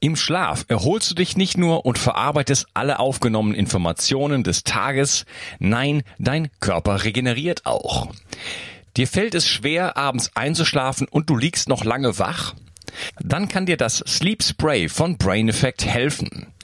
Im Schlaf erholst du dich nicht nur und verarbeitest alle aufgenommenen Informationen des Tages, nein, dein Körper regeneriert auch. Dir fällt es schwer, abends einzuschlafen und du liegst noch lange wach? Dann kann dir das Sleep Spray von Brain Effect helfen.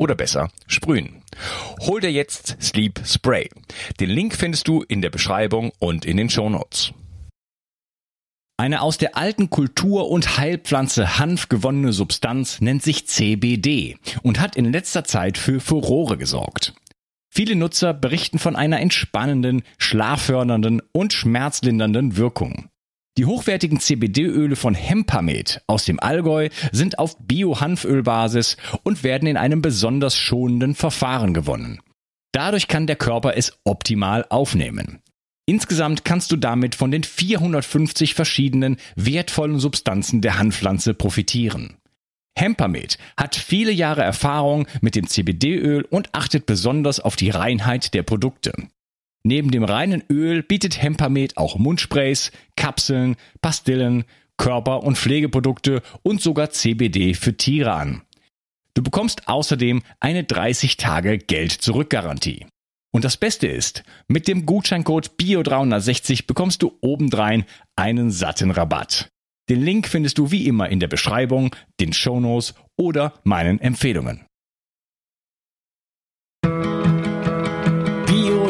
oder besser sprühen. Hol dir jetzt Sleep Spray. Den Link findest du in der Beschreibung und in den Show Notes. Eine aus der alten Kultur- und Heilpflanze Hanf gewonnene Substanz nennt sich CBD und hat in letzter Zeit für Furore gesorgt. Viele Nutzer berichten von einer entspannenden, schlaffördernden und schmerzlindernden Wirkung. Die hochwertigen CBD-Öle von Hempamed aus dem Allgäu sind auf Bio-Hanfölbasis und werden in einem besonders schonenden Verfahren gewonnen. Dadurch kann der Körper es optimal aufnehmen. Insgesamt kannst du damit von den 450 verschiedenen wertvollen Substanzen der Hanfpflanze profitieren. Hempamed hat viele Jahre Erfahrung mit dem CBD-Öl und achtet besonders auf die Reinheit der Produkte. Neben dem reinen Öl bietet Hempamed auch Mundsprays, Kapseln, Pastillen, Körper- und Pflegeprodukte und sogar CBD für Tiere an. Du bekommst außerdem eine 30 Tage Geld-Zurück-Garantie. Und das Beste ist, mit dem Gutscheincode BIO360 bekommst du obendrein einen satten Rabatt. Den Link findest du wie immer in der Beschreibung, den Shownotes oder meinen Empfehlungen.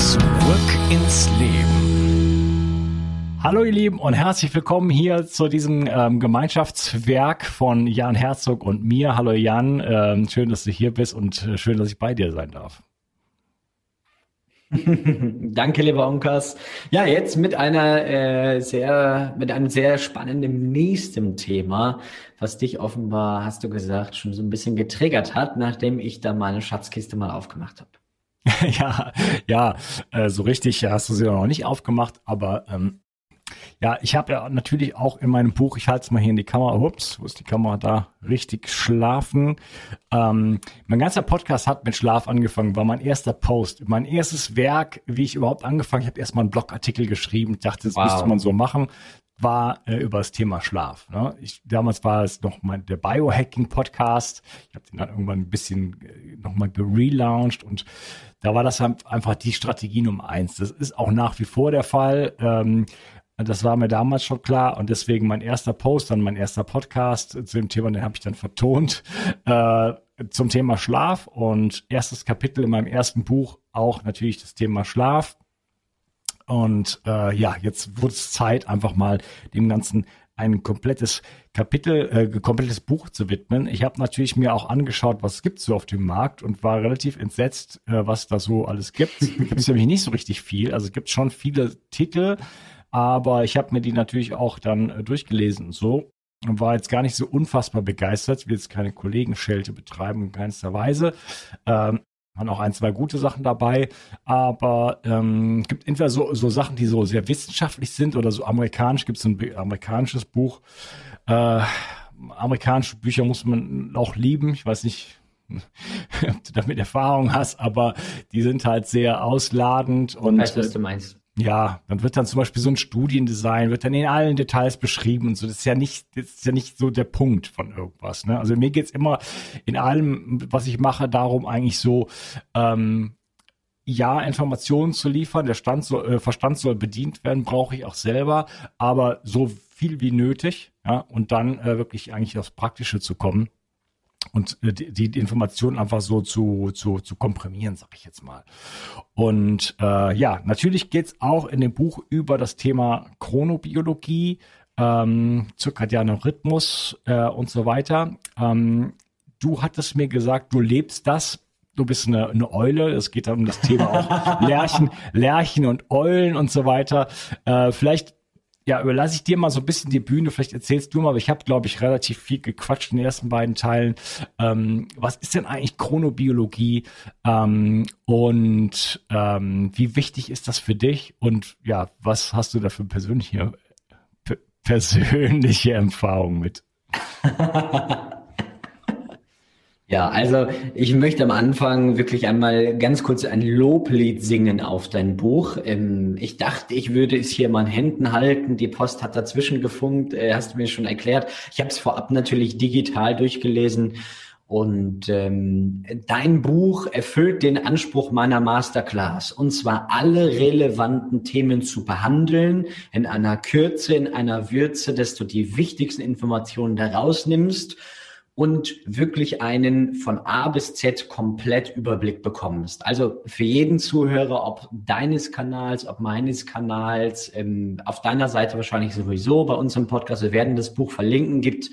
Zurück ins Leben. Hallo ihr Lieben und herzlich willkommen hier zu diesem ähm, Gemeinschaftswerk von Jan Herzog und mir. Hallo Jan, ähm, schön, dass du hier bist und äh, schön, dass ich bei dir sein darf. Danke, lieber Onkas. Ja, jetzt mit einer äh, sehr, mit einem sehr spannenden nächsten Thema, was dich offenbar, hast du gesagt, schon so ein bisschen getriggert hat, nachdem ich da meine Schatzkiste mal aufgemacht habe. ja, ja, äh, so richtig hast du sie noch nicht aufgemacht, aber ähm, ja, ich habe ja natürlich auch in meinem Buch, ich halte es mal hier in die Kamera, ups, wo ist die Kamera da? Richtig schlafen. Ähm, mein ganzer Podcast hat mit Schlaf angefangen, war mein erster Post. Mein erstes Werk, wie ich überhaupt angefangen, ich habe erstmal einen Blogartikel geschrieben, dachte, das wow. müsste man so machen, war äh, über das Thema Schlaf. Ne? Ich, damals war es noch mein, der Biohacking-Podcast. Ich habe den dann irgendwann ein bisschen äh, nochmal gelauncht und da war das einfach die Strategie Nummer eins. Das ist auch nach wie vor der Fall. Ähm, das war mir damals schon klar und deswegen mein erster Post, dann mein erster Podcast zu dem Thema, den habe ich dann vertont, äh, zum Thema Schlaf und erstes Kapitel in meinem ersten Buch auch natürlich das Thema Schlaf. Und äh, ja, jetzt wurde es Zeit, einfach mal dem Ganzen ein komplettes Kapitel, äh, komplettes Buch zu widmen. Ich habe natürlich mir auch angeschaut, was es gibt so auf dem Markt und war relativ entsetzt, äh, was da so alles gibt. gibt es nämlich nicht so richtig viel. Also es gibt schon viele Titel, aber ich habe mir die natürlich auch dann äh, durchgelesen und so und war jetzt gar nicht so unfassbar begeistert. Ich will jetzt keine Kollegenschelte betreiben in keinster Weise. Ähm, waren auch ein, zwei gute Sachen dabei, aber ähm, gibt entweder so, so Sachen, die so sehr wissenschaftlich sind oder so amerikanisch, gibt es ein amerikanisches Buch. Äh, amerikanische Bücher muss man auch lieben. Ich weiß nicht, ob du damit Erfahrung hast, aber die sind halt sehr ausladend und. Weißt du, was du meinst? Ja, dann wird dann zum Beispiel so ein Studiendesign, wird dann in allen Details beschrieben und so. Das ist ja nicht, das ist ja nicht so der Punkt von irgendwas. Ne? Also mir geht's immer in allem, was ich mache, darum eigentlich so, ähm, ja, Informationen zu liefern, der Stand soll, äh, Verstand soll bedient werden, brauche ich auch selber, aber so viel wie nötig, ja, und dann äh, wirklich eigentlich aufs Praktische zu kommen und äh, die, die Informationen einfach so zu, zu, zu komprimieren, sag ich jetzt mal. Und äh, ja, natürlich geht's auch in dem Buch über das Thema Chronobiologie, ähm, zirkadianer Rhythmus äh, und so weiter. Ähm, du hattest mir gesagt, du lebst das du bist eine, eine Eule. Es geht um das Thema auch Lerchen, Lerchen und Eulen und so weiter. Äh, vielleicht ja, überlasse ich dir mal so ein bisschen die Bühne. Vielleicht erzählst du mal, aber ich habe, glaube ich, relativ viel gequatscht in den ersten beiden Teilen. Ähm, was ist denn eigentlich Chronobiologie ähm, und ähm, wie wichtig ist das für dich? Und ja, was hast du da für persönliche, persönliche Erfahrung mit? Ja, also ich möchte am Anfang wirklich einmal ganz kurz ein Loblied singen auf dein Buch. Ähm, ich dachte, ich würde es hier mal in Händen halten. Die Post hat dazwischen gefunkt, äh, hast du mir schon erklärt. Ich habe es vorab natürlich digital durchgelesen. Und ähm, dein Buch erfüllt den Anspruch meiner Masterclass, und zwar alle relevanten Themen zu behandeln, in einer Kürze, in einer Würze, dass du die wichtigsten Informationen daraus nimmst und wirklich einen von A bis Z komplett Überblick bekommst. Also für jeden Zuhörer, ob deines Kanals, ob meines Kanals, ähm, auf deiner Seite wahrscheinlich sowieso, bei uns im Podcast, wir werden das Buch verlinken, gibt,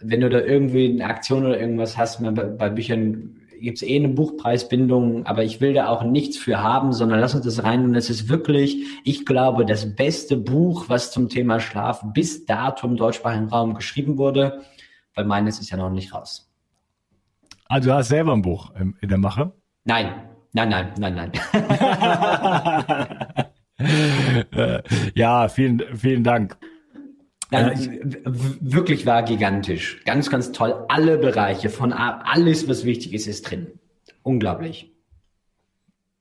wenn du da irgendwie eine Aktion oder irgendwas hast, bei, bei Büchern gibt es eh eine Buchpreisbindung, aber ich will da auch nichts für haben, sondern lass uns das rein. Und es ist wirklich, ich glaube, das beste Buch, was zum Thema Schlaf bis dato im deutschsprachigen Raum geschrieben wurde weil meines ist ja noch nicht raus. Also du hast selber ein Buch in der Mache? Nein, nein, nein, nein, nein. ja, vielen, vielen Dank. Nein, wirklich war gigantisch. Ganz, ganz toll. Alle Bereiche von alles, was wichtig ist, ist drin. Unglaublich.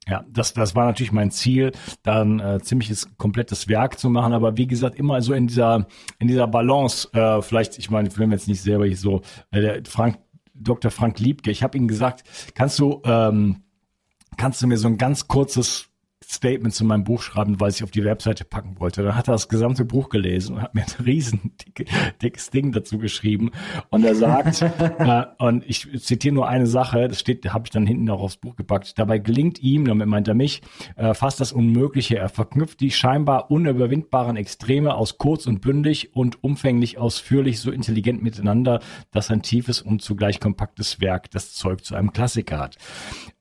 Ja, das, das war natürlich mein Ziel, dann äh, ziemliches komplettes Werk zu machen. Aber wie gesagt, immer so in dieser, in dieser Balance, äh, vielleicht, ich meine, will mir jetzt nicht selber hier so, äh, der Frank, Dr. Frank Liebke, ich habe ihm gesagt, kannst du, ähm, kannst du mir so ein ganz kurzes Statement zu meinem Buch schreiben, weil ich auf die Webseite packen wollte. Dann hat er das gesamte Buch gelesen und hat mir ein riesen dick, dickes Ding dazu geschrieben. Und er sagt, äh, und ich zitiere nur eine Sache, das steht, habe ich dann hinten auch aufs Buch gepackt. Dabei gelingt ihm, damit meint er mich, äh, fast das Unmögliche. Er verknüpft die scheinbar unüberwindbaren Extreme aus kurz und bündig und umfänglich ausführlich so intelligent miteinander, dass ein tiefes und zugleich kompaktes Werk das Zeug zu einem Klassiker hat.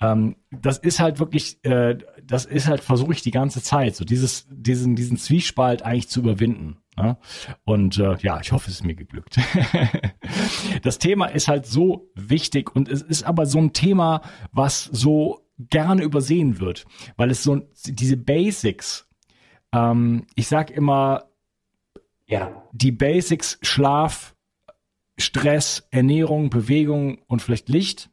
Ähm, das ist halt wirklich, äh, das ist halt, versuche ich die ganze Zeit, so dieses, diesen, diesen Zwiespalt eigentlich zu überwinden. Ja? Und äh, ja, ich hoffe, es ist mir geglückt. das Thema ist halt so wichtig und es ist aber so ein Thema, was so gerne übersehen wird, weil es so diese Basics, ähm, ich sag immer, ja, die Basics Schlaf, Stress, Ernährung, Bewegung und vielleicht Licht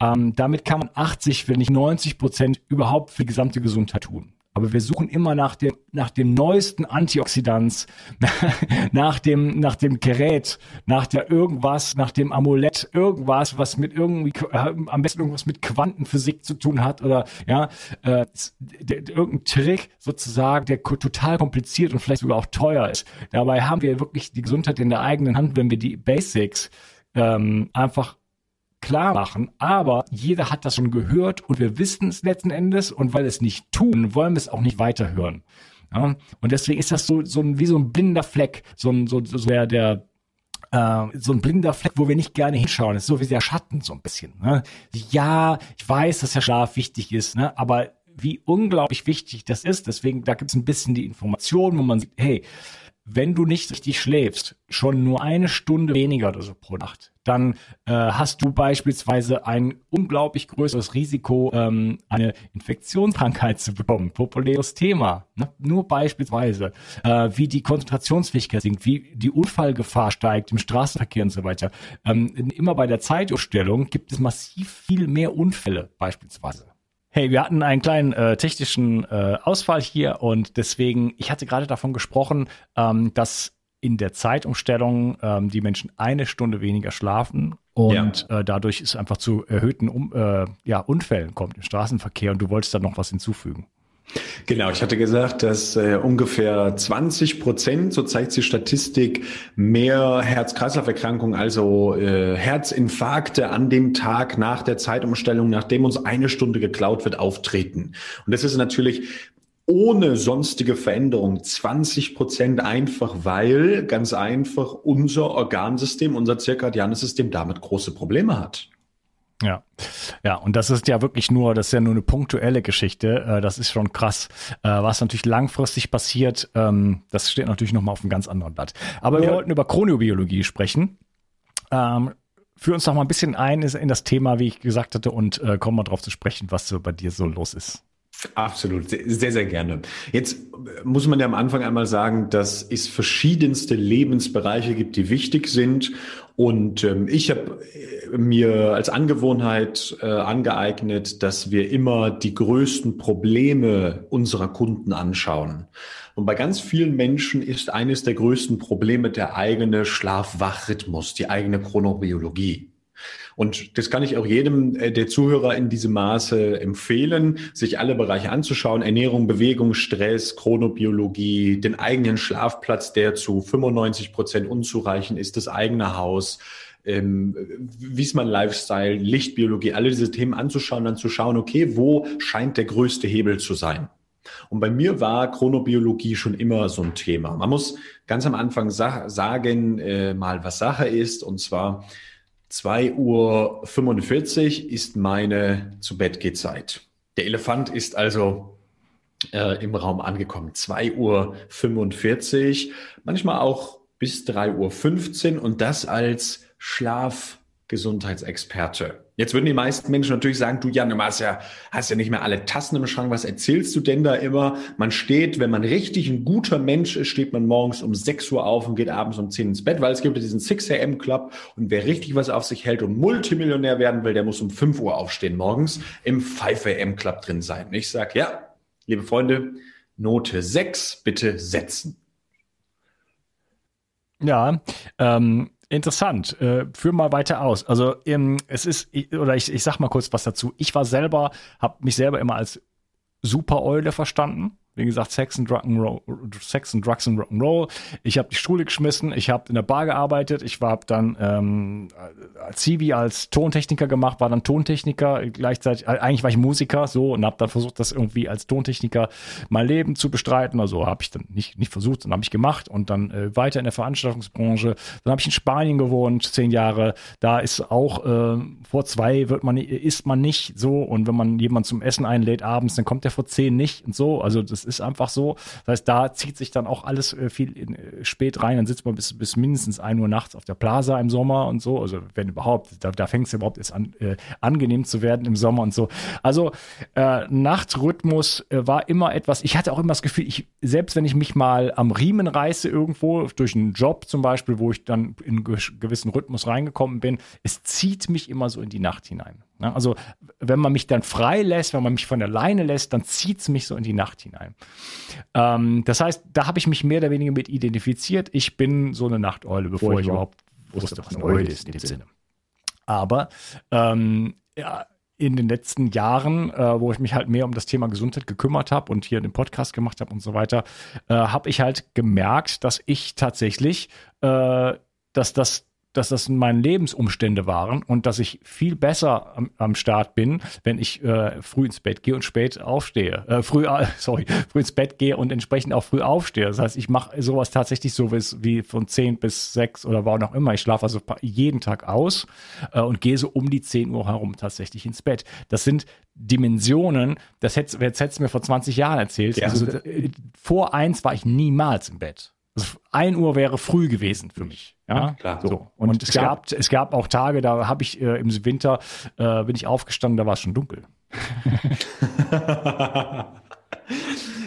ähm, damit kann man 80, wenn nicht 90 Prozent überhaupt für die gesamte Gesundheit tun. Aber wir suchen immer nach dem, nach dem neuesten Antioxidans, nach dem, nach dem Gerät, nach der irgendwas, nach dem Amulett, irgendwas, was mit irgendwie, äh, am besten irgendwas mit Quantenphysik zu tun hat oder, ja, äh, irgendein Trick sozusagen, der total kompliziert und vielleicht sogar auch teuer ist. Dabei haben wir wirklich die Gesundheit in der eigenen Hand, wenn wir die Basics ähm, einfach klar machen, aber jeder hat das schon gehört und wir wissen es letzten Endes und weil es nicht tun, wollen wir es auch nicht weiterhören. Ja? Und deswegen ist das so, so ein, wie so ein blinder Fleck, so ein, so, so der, der äh, so ein blinder Fleck, wo wir nicht gerne hinschauen. Das ist so wie der Schatten so ein bisschen. Ne? Ja, ich weiß, dass der Schlaf wichtig ist, ne? aber wie unglaublich wichtig das ist. Deswegen, da gibt es ein bisschen die Information, wo man sieht, hey, wenn du nicht richtig schläfst, schon nur eine Stunde weniger oder so pro Nacht, dann äh, hast du beispielsweise ein unglaublich größeres Risiko, ähm, eine Infektionskrankheit zu bekommen. Populäres Thema. Ne? Nur beispielsweise, äh, wie die Konzentrationsfähigkeit sinkt, wie die Unfallgefahr steigt im Straßenverkehr und so weiter. Ähm, immer bei der Zeitumstellung gibt es massiv viel mehr Unfälle beispielsweise. Hey, wir hatten einen kleinen äh, technischen äh, Ausfall hier und deswegen, ich hatte gerade davon gesprochen, ähm, dass in der Zeitumstellung ähm, die Menschen eine Stunde weniger schlafen und ja. äh, dadurch es einfach zu erhöhten um, äh, ja, Unfällen kommt im Straßenverkehr und du wolltest da noch was hinzufügen. Genau, ich hatte gesagt, dass äh, ungefähr 20 Prozent, so zeigt die Statistik, mehr Herz-Kreislauf-Erkrankungen, also äh, Herzinfarkte an dem Tag nach der Zeitumstellung, nachdem uns eine Stunde geklaut wird, auftreten. Und das ist natürlich ohne sonstige Veränderung 20 Prozent einfach, weil ganz einfach unser Organsystem, unser zirkadianes System damit große Probleme hat. Ja, ja, und das ist ja wirklich nur, das ist ja nur eine punktuelle Geschichte. Äh, das ist schon krass. Äh, was natürlich langfristig passiert, ähm, das steht natürlich nochmal auf einem ganz anderen Blatt. Aber ja. wir wollten über Chroniobiologie sprechen. Ähm, führ uns doch mal ein bisschen ein in das Thema, wie ich gesagt hatte, und äh, komm mal drauf zu sprechen, was so bei dir so los ist. Absolut, sehr, sehr gerne. Jetzt muss man ja am Anfang einmal sagen, dass es verschiedenste Lebensbereiche gibt, die wichtig sind. Und ähm, ich habe äh, mir als Angewohnheit äh, angeeignet, dass wir immer die größten Probleme unserer Kunden anschauen. Und bei ganz vielen Menschen ist eines der größten Probleme der eigene Schlaf-Wach-Rhythmus, die eigene Chronobiologie. Und das kann ich auch jedem äh, der Zuhörer in diesem Maße empfehlen, sich alle Bereiche anzuschauen. Ernährung, Bewegung, Stress, Chronobiologie, den eigenen Schlafplatz, der zu 95 Prozent unzureichend ist, das eigene Haus, ähm, Wiesmann Lifestyle, Lichtbiologie, alle diese Themen anzuschauen, dann zu schauen, okay, wo scheint der größte Hebel zu sein? Und bei mir war Chronobiologie schon immer so ein Thema. Man muss ganz am Anfang sa sagen, äh, mal was Sache ist, und zwar 2.45 Uhr ist meine zu Bett Zeit. Der Elefant ist also äh, im Raum angekommen. 2.45 Uhr, manchmal auch bis 3.15 Uhr und das als Schlafgesundheitsexperte. Jetzt würden die meisten Menschen natürlich sagen, du Jan, du hast ja, hast ja nicht mehr alle Tassen im Schrank, was erzählst du denn da immer? Man steht, wenn man richtig ein guter Mensch ist, steht man morgens um 6 Uhr auf und geht abends um 10 ins Bett, weil es gibt diesen 6 AM Club und wer richtig was auf sich hält und Multimillionär werden will, der muss um 5 Uhr aufstehen morgens im 5 AM Club drin sein. Ich sag, ja, liebe Freunde, Note 6 bitte setzen. Ja, ähm, Interessant. Äh, führ mal weiter aus. Also ähm, es ist, oder ich, ich sag mal kurz was dazu. Ich war selber, habe mich selber immer als Super-Eule verstanden. Wie gesagt, Sex and, Rock'n'Roll, Sex and Drugs and Rock'n'Roll. Ich habe die Schule geschmissen, ich habe in der Bar gearbeitet, ich war dann ähm, als Zivi als Tontechniker gemacht, war dann Tontechniker gleichzeitig. Äh, eigentlich war ich Musiker so und habe dann versucht, das irgendwie als Tontechniker mein Leben zu bestreiten. Also habe ich dann nicht nicht versucht, sondern habe ich gemacht und dann äh, weiter in der Veranstaltungsbranche. Dann habe ich in Spanien gewohnt, zehn Jahre. Da ist auch äh, vor zwei wird man isst man nicht so und wenn man jemanden zum Essen einlädt abends, dann kommt der vor zehn nicht und so. Also das ist einfach so. Das heißt, da zieht sich dann auch alles äh, viel in, äh, spät rein. Dann sitzt man bis, bis mindestens ein Uhr nachts auf der Plaza im Sommer und so. Also wenn überhaupt, da, da fängt es überhaupt erst an, äh, angenehm zu werden im Sommer und so. Also äh, Nachtrhythmus äh, war immer etwas, ich hatte auch immer das Gefühl, ich, selbst wenn ich mich mal am Riemen reiße irgendwo, durch einen Job zum Beispiel, wo ich dann in gewissen Rhythmus reingekommen bin, es zieht mich immer so in die Nacht hinein. Ne? Also wenn man mich dann frei lässt, wenn man mich von der Leine lässt, dann zieht es mich so in die Nacht hinein. Ähm, das heißt, da habe ich mich mehr oder weniger mit identifiziert. Ich bin so eine Nachteule, bevor ich, ich überhaupt wusste, was eine Eule ist in dem Sinne. Aber ähm, ja, in den letzten Jahren, äh, wo ich mich halt mehr um das Thema Gesundheit gekümmert habe und hier den Podcast gemacht habe und so weiter, äh, habe ich halt gemerkt, dass ich tatsächlich, äh, dass das dass das meine Lebensumstände waren und dass ich viel besser am, am Start bin, wenn ich äh, früh ins Bett gehe und spät aufstehe. Äh, früh, äh, sorry, früh ins Bett gehe und entsprechend auch früh aufstehe. Das heißt, ich mache sowas tatsächlich so wie, von 10 bis 6 oder wann auch immer. Ich schlafe also jeden Tag aus äh, und gehe so um die 10 Uhr herum tatsächlich ins Bett. Das sind Dimensionen, das hättest, jetzt hättest du mir vor 20 Jahren erzählt. Ja. Also, äh, vor eins war ich niemals im Bett. Also 1 Uhr wäre früh gewesen für mich. Ja, ja klar. So. Und, und es, gab, es gab auch Tage, da habe ich äh, im Winter, äh, bin ich aufgestanden, da war es schon dunkel.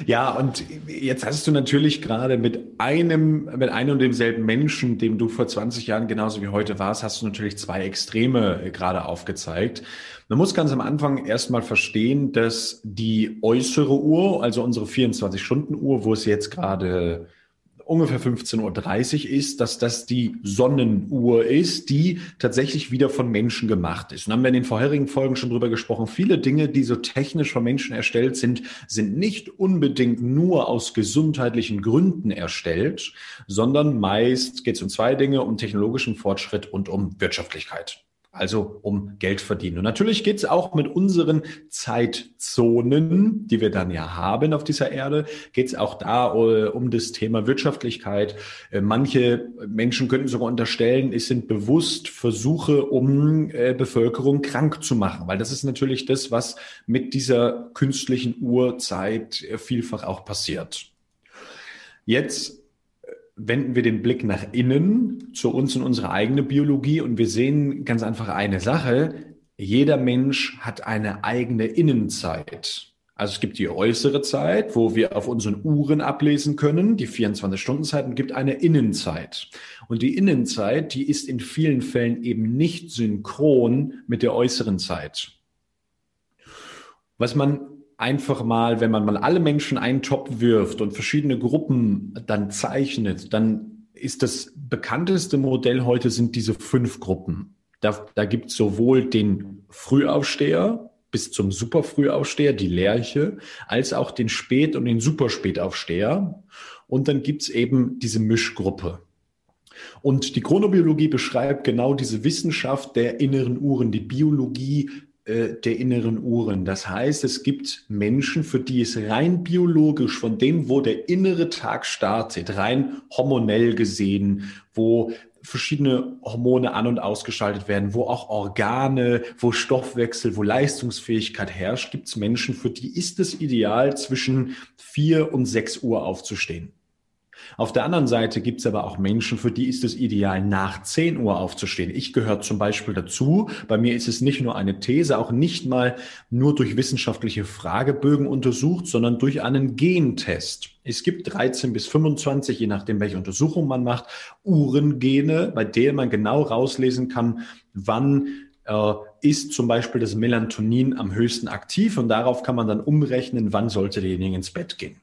Ja, und jetzt hast du natürlich gerade mit einem, mit einem und demselben Menschen, dem du vor 20 Jahren genauso wie heute warst, hast du natürlich zwei Extreme äh, gerade aufgezeigt. Man muss ganz am Anfang erstmal verstehen, dass die äußere Uhr, also unsere 24-Stunden-Uhr, wo es jetzt gerade ungefähr 15.30 Uhr ist, dass das die Sonnenuhr ist, die tatsächlich wieder von Menschen gemacht ist. Und haben wir in den vorherigen Folgen schon drüber gesprochen. Viele Dinge, die so technisch von Menschen erstellt sind, sind nicht unbedingt nur aus gesundheitlichen Gründen erstellt, sondern meist geht es um zwei Dinge, um technologischen Fortschritt und um Wirtschaftlichkeit also um Geld verdienen. Und natürlich geht es auch mit unseren Zeitzonen, die wir dann ja haben auf dieser Erde, geht es auch da uh, um das Thema Wirtschaftlichkeit. Uh, manche Menschen könnten sogar unterstellen, es sind bewusst Versuche, um uh, Bevölkerung krank zu machen, weil das ist natürlich das, was mit dieser künstlichen Uhrzeit vielfach auch passiert. Jetzt wenden wir den Blick nach innen, zu uns und unsere eigene Biologie und wir sehen ganz einfach eine Sache. Jeder Mensch hat eine eigene Innenzeit. Also es gibt die äußere Zeit, wo wir auf unseren Uhren ablesen können, die 24-Stunden-Zeit, und gibt eine Innenzeit. Und die Innenzeit, die ist in vielen Fällen eben nicht synchron mit der äußeren Zeit. Was man einfach mal, wenn man mal alle Menschen einen Topf wirft und verschiedene Gruppen dann zeichnet, dann ist das bekannteste Modell heute sind diese fünf Gruppen. Da, da gibt es sowohl den Frühaufsteher bis zum Superfrühaufsteher, die Lerche, als auch den Spät- und den Superspätaufsteher. Und dann gibt es eben diese Mischgruppe. Und die Chronobiologie beschreibt genau diese Wissenschaft der inneren Uhren, die Biologie äh, der inneren Uhren. Das heißt, es gibt Menschen, für die es rein biologisch von dem, wo der innere Tag startet, rein hormonell gesehen, wo verschiedene Hormone an und ausgeschaltet werden, wo auch Organe, wo Stoffwechsel, wo Leistungsfähigkeit herrscht, gibt es Menschen, für die ist es ideal, zwischen vier und sechs Uhr aufzustehen. Auf der anderen Seite gibt es aber auch Menschen, für die ist es ideal, nach 10 Uhr aufzustehen. Ich gehöre zum Beispiel dazu. Bei mir ist es nicht nur eine These, auch nicht mal nur durch wissenschaftliche Fragebögen untersucht, sondern durch einen Gentest. Es gibt 13 bis 25, je nachdem, welche Untersuchung man macht, Uhrengene, bei denen man genau rauslesen kann, wann äh, ist zum Beispiel das Melatonin am höchsten aktiv und darauf kann man dann umrechnen, wann sollte derjenige ins Bett gehen.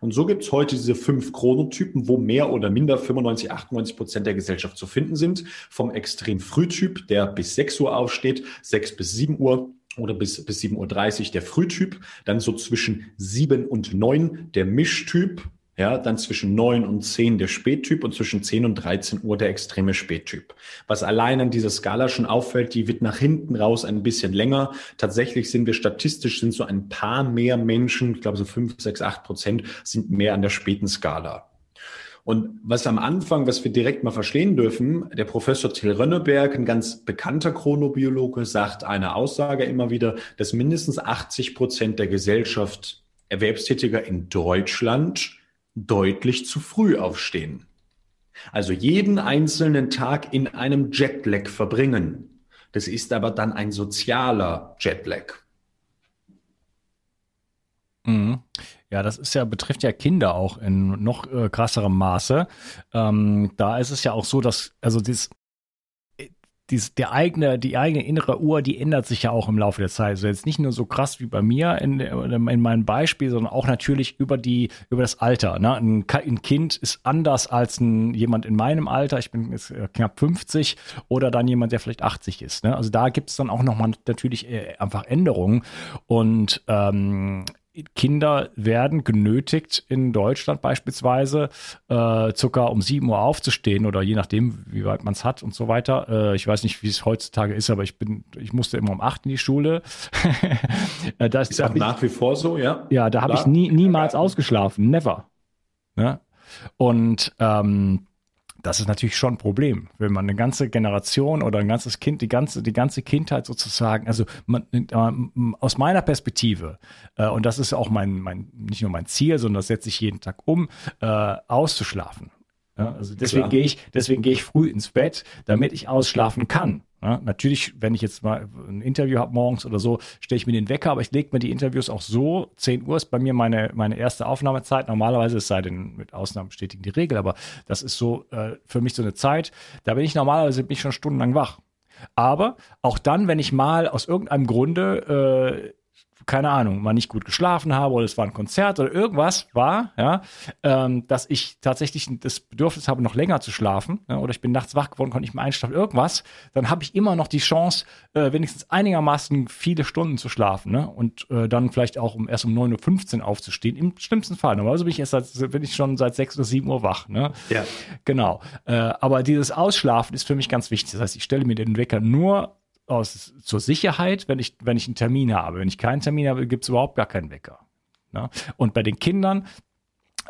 Und so gibt es heute diese fünf Chronotypen, wo mehr oder minder 95, 98 Prozent der Gesellschaft zu finden sind. Vom extrem Frühtyp, der bis 6 Uhr aufsteht, 6 bis 7 Uhr oder bis, bis 7.30 Uhr der Frühtyp, dann so zwischen 7 und 9 der Mischtyp, ja, dann zwischen 9 und 10 der Spättyp und zwischen 10 und 13 Uhr der extreme Spättyp. Was allein an dieser Skala schon auffällt, die wird nach hinten raus ein bisschen länger. Tatsächlich sind wir statistisch sind so ein paar mehr Menschen, ich glaube so 5, 6, 8 Prozent sind mehr an der späten Skala. Und was am Anfang, was wir direkt mal verstehen dürfen, der Professor Till Rönneberg, ein ganz bekannter Chronobiologe, sagt eine Aussage immer wieder, dass mindestens 80 Prozent der Gesellschaft Erwerbstätiger in Deutschland deutlich zu früh aufstehen. Also jeden einzelnen Tag in einem Jetlag verbringen. Das ist aber dann ein sozialer Jetlag. Mhm. Ja, das ist ja, betrifft ja Kinder auch in noch äh, krasserem Maße. Ähm, da ist es ja auch so, dass, also das, dies, der eigene, die eigene innere Uhr, die ändert sich ja auch im Laufe der Zeit. Also jetzt nicht nur so krass wie bei mir in, in meinem Beispiel, sondern auch natürlich über die, über das Alter. Ne? Ein, ein Kind ist anders als ein, jemand in meinem Alter. Ich bin jetzt äh, knapp 50 oder dann jemand, der vielleicht 80 ist. Ne? Also da gibt es dann auch nochmal natürlich äh, einfach Änderungen. Und ähm, Kinder werden genötigt, in Deutschland beispielsweise äh, circa um 7 Uhr aufzustehen oder je nachdem, wie weit man es hat und so weiter. Äh, ich weiß nicht, wie es heutzutage ist, aber ich bin, ich musste immer um 8 in die Schule. Äh, das ist auch nach wie vor so, ja? Ja, da habe ich nie, niemals ausgeschlafen, never. Ja? Und ähm, das ist natürlich schon ein Problem, wenn man eine ganze Generation oder ein ganzes Kind, die ganze, die ganze Kindheit sozusagen, also man, äh, aus meiner Perspektive, äh, und das ist auch mein, mein, nicht nur mein Ziel, sondern das setze ich jeden Tag um, äh, auszuschlafen. Ja, also deswegen gehe ich, deswegen gehe ich früh ins Bett, damit ich ausschlafen kann. Ja, natürlich, wenn ich jetzt mal ein Interview habe morgens oder so, stelle ich mir den Wecker, aber ich lege mir die Interviews auch so. 10 Uhr ist bei mir meine, meine erste Aufnahmezeit. Normalerweise, es sei denn, mit Ausnahmen bestätigen die Regel, aber das ist so äh, für mich so eine Zeit, da bin ich normalerweise bin ich schon stundenlang wach. Aber auch dann, wenn ich mal aus irgendeinem Grunde äh, keine Ahnung, mal nicht gut geschlafen habe oder es war ein Konzert oder irgendwas war, ja, ähm, dass ich tatsächlich das Bedürfnis habe, noch länger zu schlafen ja, oder ich bin nachts wach geworden, konnte nicht mehr einschlafen, irgendwas, dann habe ich immer noch die Chance, äh, wenigstens einigermaßen viele Stunden zu schlafen ne? und äh, dann vielleicht auch um erst um 9.15 Uhr aufzustehen, im schlimmsten Fall. Normalerweise bin ich erst seit, bin ich schon seit 6 oder 7 Uhr wach. Ne? Ja. Genau. Äh, aber dieses Ausschlafen ist für mich ganz wichtig. Das heißt, ich stelle mir den Wecker nur aus, zur Sicherheit, wenn ich, wenn ich einen Termin habe. Wenn ich keinen Termin habe, gibt es überhaupt gar keinen Wecker. Ne? Und bei den Kindern,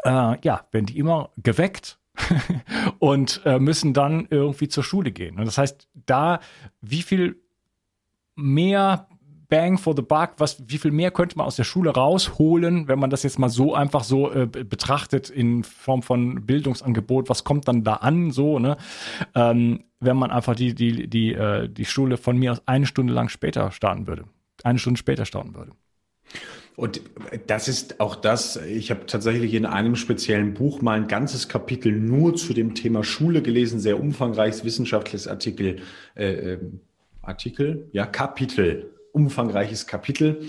äh, ja, werden die immer geweckt und äh, müssen dann irgendwie zur Schule gehen. Und das heißt, da, wie viel mehr Bang for the Buck, was, wie viel mehr könnte man aus der Schule rausholen, wenn man das jetzt mal so einfach so äh, betrachtet in Form von Bildungsangebot, was kommt dann da an, so, ne? Ähm, wenn man einfach die, die, die, äh, die Schule von mir aus eine Stunde lang später starten würde. Eine Stunde später starten würde. Und das ist auch das, ich habe tatsächlich in einem speziellen Buch mal ein ganzes Kapitel nur zu dem Thema Schule gelesen, sehr umfangreiches wissenschaftliches Artikel, äh, ähm, Artikel, ja, Kapitel umfangreiches Kapitel.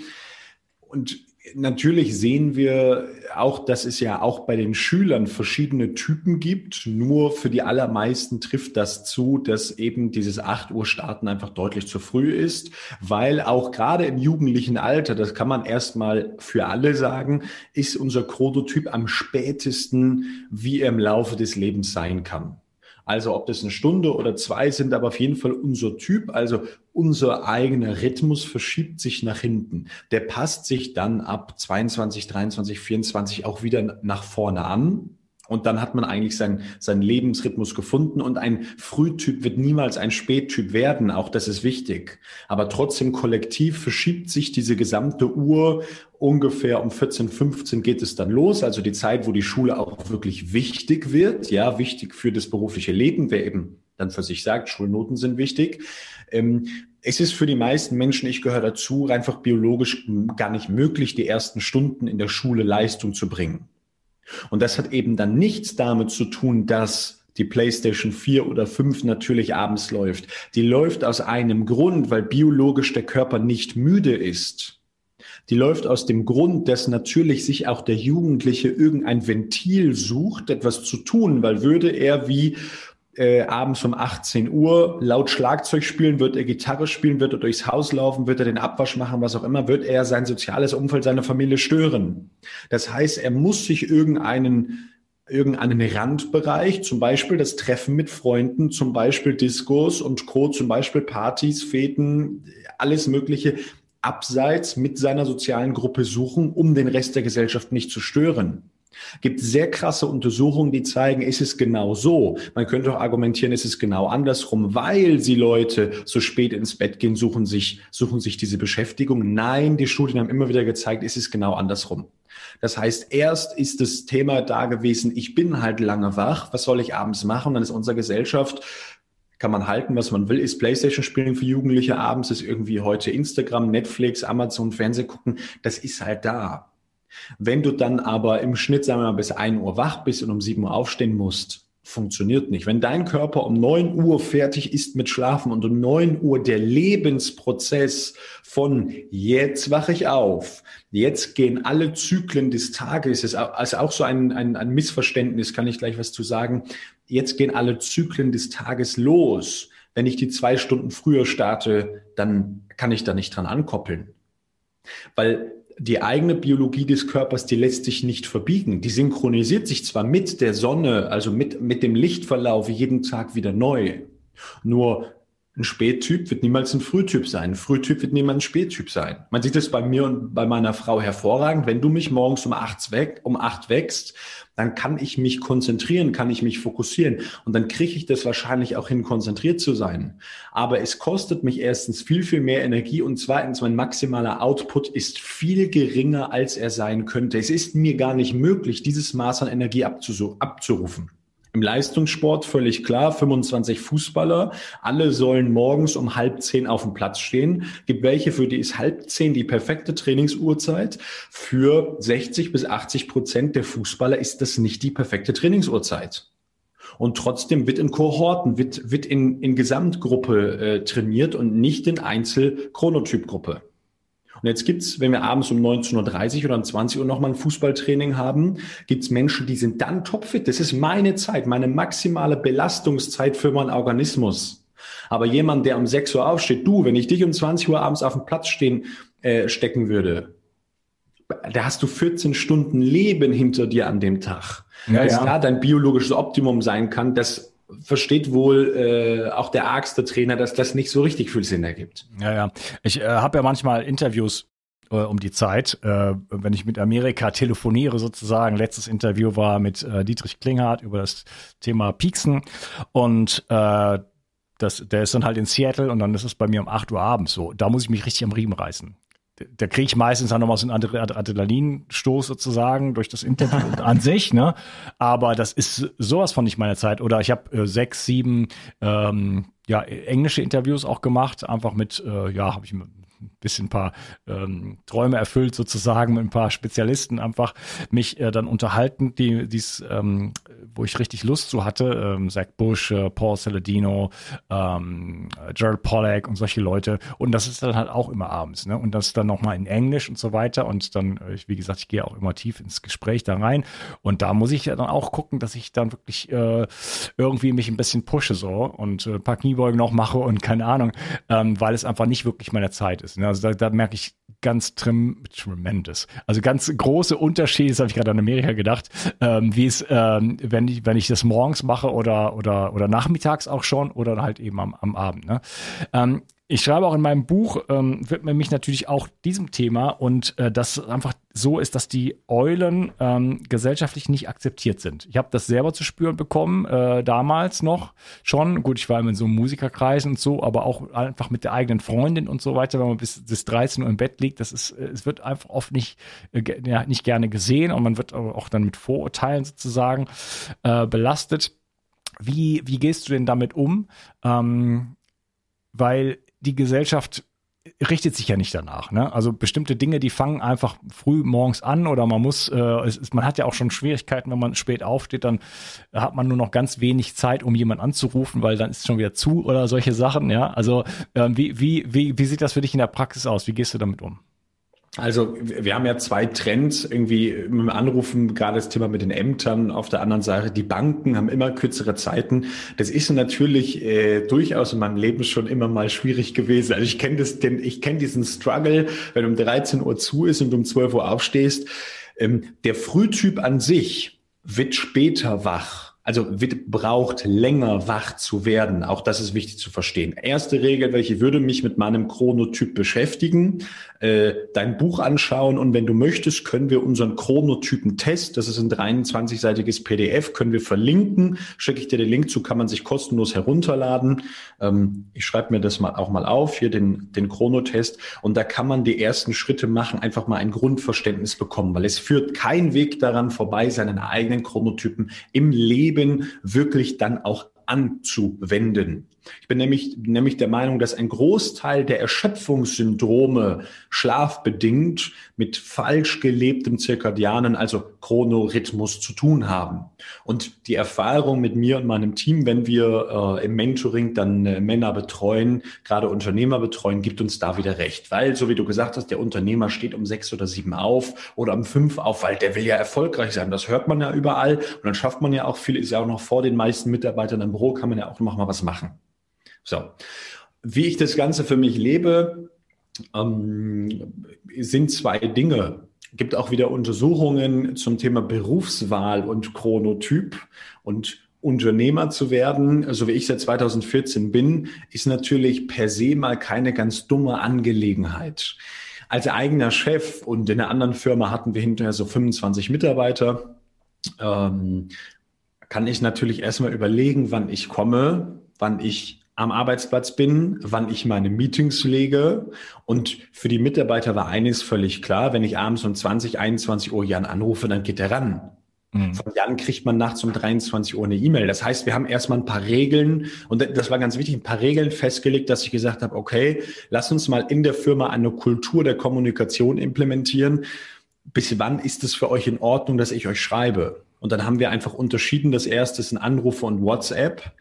Und natürlich sehen wir auch, dass es ja auch bei den Schülern verschiedene Typen gibt. Nur für die allermeisten trifft das zu, dass eben dieses 8 Uhr Starten einfach deutlich zu früh ist, weil auch gerade im jugendlichen Alter, das kann man erstmal für alle sagen, ist unser Prototyp am spätesten, wie er im Laufe des Lebens sein kann. Also ob das eine Stunde oder zwei sind, aber auf jeden Fall unser Typ, also unser eigener Rhythmus verschiebt sich nach hinten. Der passt sich dann ab 22, 23, 24 auch wieder nach vorne an. Und dann hat man eigentlich seinen, seinen Lebensrhythmus gefunden und ein Frühtyp wird niemals ein Spättyp werden. Auch das ist wichtig. Aber trotzdem kollektiv verschiebt sich diese gesamte Uhr. Ungefähr um 14, 15 geht es dann los. Also die Zeit, wo die Schule auch wirklich wichtig wird. Ja, wichtig für das berufliche Leben. Wer eben dann für sich sagt, Schulnoten sind wichtig. Ähm, es ist für die meisten Menschen, ich gehöre dazu, einfach biologisch gar nicht möglich, die ersten Stunden in der Schule Leistung zu bringen. Und das hat eben dann nichts damit zu tun, dass die PlayStation 4 oder 5 natürlich abends läuft. Die läuft aus einem Grund, weil biologisch der Körper nicht müde ist. Die läuft aus dem Grund, dass natürlich sich auch der Jugendliche irgendein Ventil sucht, etwas zu tun, weil würde er wie äh, abends um 18 Uhr laut Schlagzeug spielen, wird er Gitarre spielen, wird er durchs Haus laufen, wird er den Abwasch machen, was auch immer, wird er sein soziales Umfeld, seine Familie stören. Das heißt, er muss sich irgendeinen irgendeinen Randbereich, zum Beispiel das Treffen mit Freunden, zum Beispiel Diskos und Co., zum Beispiel Partys, Feten, alles Mögliche abseits mit seiner sozialen Gruppe suchen, um den Rest der Gesellschaft nicht zu stören. Gibt sehr krasse Untersuchungen, die zeigen, ist es genau so. Man könnte auch argumentieren, ist es genau andersrum, weil sie Leute so spät ins Bett gehen, suchen sich, suchen sich diese Beschäftigung. Nein, die Studien haben immer wieder gezeigt, ist es genau andersrum. Das heißt, erst ist das Thema da gewesen, ich bin halt lange wach, was soll ich abends machen? Dann ist unsere Gesellschaft kann man halten, was man will. Ist Playstation spielen für Jugendliche abends, ist irgendwie heute Instagram, Netflix, Amazon, Fernseh gucken. Das ist halt da. Wenn du dann aber im Schnitt, sagen wir mal, bis 1 Uhr wach bist und um 7 Uhr aufstehen musst, funktioniert nicht. Wenn dein Körper um 9 Uhr fertig ist mit Schlafen und um 9 Uhr der Lebensprozess von jetzt wache ich auf, jetzt gehen alle Zyklen des Tages, ist auch so ein, ein, ein Missverständnis, kann ich gleich was zu sagen, jetzt gehen alle Zyklen des Tages los. Wenn ich die zwei Stunden früher starte, dann kann ich da nicht dran ankoppeln. Weil die eigene Biologie des Körpers, die lässt sich nicht verbiegen. Die synchronisiert sich zwar mit der Sonne, also mit, mit dem Lichtverlauf jeden Tag wieder neu. Nur Ein Spättyp wird niemals ein Frühtyp sein. Ein Frühtyp wird niemals ein Spättyp sein. Man sieht es bei mir und bei meiner Frau hervorragend. Wenn du mich morgens um acht, weg, um acht wächst, dann kann ich mich konzentrieren, kann ich mich fokussieren und dann kriege ich das wahrscheinlich auch hin, konzentriert zu sein. Aber es kostet mich erstens viel, viel mehr Energie und zweitens, mein maximaler Output ist viel geringer, als er sein könnte. Es ist mir gar nicht möglich, dieses Maß an Energie abzurufen. Im Leistungssport völlig klar, 25 Fußballer, alle sollen morgens um halb zehn auf dem Platz stehen. Gibt welche, für die ist halb zehn die perfekte Trainingsuhrzeit. Für 60 bis 80 Prozent der Fußballer ist das nicht die perfekte Trainingsuhrzeit. Und trotzdem wird in Kohorten, wird, wird in, in Gesamtgruppe äh, trainiert und nicht in Einzel-Chronotypgruppe. Und jetzt gibt's, wenn wir abends um 19.30 Uhr oder um 20 Uhr nochmal ein Fußballtraining haben, gibt's Menschen, die sind dann topfit. Das ist meine Zeit, meine maximale Belastungszeit für meinen Organismus. Aber jemand, der um 6 Uhr aufsteht, du, wenn ich dich um 20 Uhr abends auf dem Platz stehen, äh, stecken würde, da hast du 14 Stunden Leben hinter dir an dem Tag. Ja, Dass ja. da dein biologisches Optimum sein kann, das versteht wohl äh, auch der argste Trainer, dass das nicht so richtig viel Sinn ergibt. Ja, ja. Ich äh, habe ja manchmal Interviews äh, um die Zeit, äh, wenn ich mit Amerika telefoniere sozusagen. Letztes Interview war mit äh, Dietrich Klinghardt über das Thema Pieksen und äh, das, der ist dann halt in Seattle und dann ist es bei mir um 8 Uhr abends so. Da muss ich mich richtig am Riemen reißen da kriege ich meistens dann nochmal so einen Adrenalinstoß sozusagen durch das Interview an sich, ne? Aber das ist sowas von nicht meiner Zeit. Oder ich habe äh, sechs, sieben ähm, ja, englische Interviews auch gemacht, einfach mit, äh, ja, habe ich ein bisschen ein paar ähm, Träume erfüllt sozusagen mit ein paar Spezialisten einfach mich äh, dann unterhalten, die dies, ähm, wo ich richtig Lust zu hatte, ähm, Zach Bush, äh, Paul Saladino, ähm, Gerald Pollack und solche Leute und das ist dann halt auch immer abends, ne? Und das dann nochmal in Englisch und so weiter und dann, äh, wie gesagt, ich gehe auch immer tief ins Gespräch da rein und da muss ich ja dann auch gucken, dass ich dann wirklich äh, irgendwie mich ein bisschen pushe so und äh, ein paar Kniebeugen noch mache und keine Ahnung, ähm, weil es einfach nicht wirklich meine Zeit ist. Ne? Also da, da merke ich ganz trem tremendous. Also ganz große Unterschiede, das habe ich gerade an Amerika gedacht, ähm, wie es, ähm, wenn ich, wenn ich das morgens mache oder, oder, oder nachmittags auch schon oder halt eben am, am Abend. Ne? Ähm, ich schreibe auch in meinem Buch, ähm, widme mich natürlich auch diesem Thema und äh, das einfach so ist, dass die Eulen ähm, gesellschaftlich nicht akzeptiert sind. Ich habe das selber zu spüren bekommen, äh, damals noch schon. Gut, ich war immer in so einem Musikerkreis und so, aber auch einfach mit der eigenen Freundin und so weiter, wenn man bis, bis 13 Uhr im Bett liegt, das ist, äh, es wird einfach oft nicht, äh, ja, nicht gerne gesehen und man wird auch dann mit Vorurteilen sozusagen äh, belastet. Wie, wie gehst du denn damit um? Ähm, weil die Gesellschaft richtet sich ja nicht danach. Ne? Also bestimmte Dinge, die fangen einfach früh morgens an oder man muss, äh, es ist, man hat ja auch schon Schwierigkeiten, wenn man spät aufsteht, dann hat man nur noch ganz wenig Zeit, um jemanden anzurufen, weil dann ist es schon wieder zu oder solche Sachen. Ja, also ähm, wie, wie, wie, wie sieht das für dich in der Praxis aus? Wie gehst du damit um? Also wir haben ja zwei Trends irgendwie im Anrufen, gerade das Thema mit den Ämtern, auf der anderen Seite die Banken haben immer kürzere Zeiten. Das ist natürlich äh, durchaus in meinem Leben schon immer mal schwierig gewesen. Also ich kenne das, denn ich kenne diesen Struggle, wenn um 13 Uhr zu ist und um 12 Uhr aufstehst. Ähm, der Frühtyp an sich wird später wach also wird, braucht länger wach zu werden. Auch das ist wichtig zu verstehen. Erste Regel, welche würde mich mit meinem Chronotyp beschäftigen, äh, dein Buch anschauen und wenn du möchtest, können wir unseren Chronotypen-Test, das ist ein 23-seitiges PDF, können wir verlinken. Schicke ich dir den Link zu, kann man sich kostenlos herunterladen. Ähm, ich schreibe mir das mal auch mal auf, hier den, den Chronotest und da kann man die ersten Schritte machen, einfach mal ein Grundverständnis bekommen, weil es führt kein Weg daran vorbei, seinen eigenen Chronotypen im Leben Leben wirklich dann auch anzuwenden. Ich bin nämlich, nämlich der Meinung, dass ein Großteil der Erschöpfungssyndrome schlafbedingt mit falsch gelebtem zirkadianen, also Chronorhythmus zu tun haben. Und die Erfahrung mit mir und meinem Team, wenn wir äh, im Mentoring dann äh, Männer betreuen, gerade Unternehmer betreuen, gibt uns da wieder recht. Weil, so wie du gesagt hast, der Unternehmer steht um sechs oder sieben auf oder um fünf auf, weil der will ja erfolgreich sein. Das hört man ja überall. Und dann schafft man ja auch viel, ist ja auch noch vor den meisten Mitarbeitern im Büro, kann man ja auch noch mal was machen. So. Wie ich das Ganze für mich lebe, ähm, sind zwei Dinge. Gibt auch wieder Untersuchungen zum Thema Berufswahl und Chronotyp. Und Unternehmer zu werden, so wie ich seit 2014 bin, ist natürlich per se mal keine ganz dumme Angelegenheit. Als eigener Chef und in einer anderen Firma hatten wir hinterher so 25 Mitarbeiter, ähm, kann ich natürlich erstmal überlegen, wann ich komme, wann ich am Arbeitsplatz bin, wann ich meine Meetings lege. Und für die Mitarbeiter war eines völlig klar, wenn ich abends um 20, 21 Uhr Jan anrufe, dann geht er ran. Mhm. Von Jan kriegt man nachts um 23 Uhr eine E-Mail. Das heißt, wir haben erstmal ein paar Regeln und das war ganz wichtig, ein paar Regeln festgelegt, dass ich gesagt habe, okay, lass uns mal in der Firma eine Kultur der Kommunikation implementieren. Bis wann ist es für euch in Ordnung, dass ich euch schreibe? Und dann haben wir einfach unterschieden. Das erste sind Anrufe und WhatsApp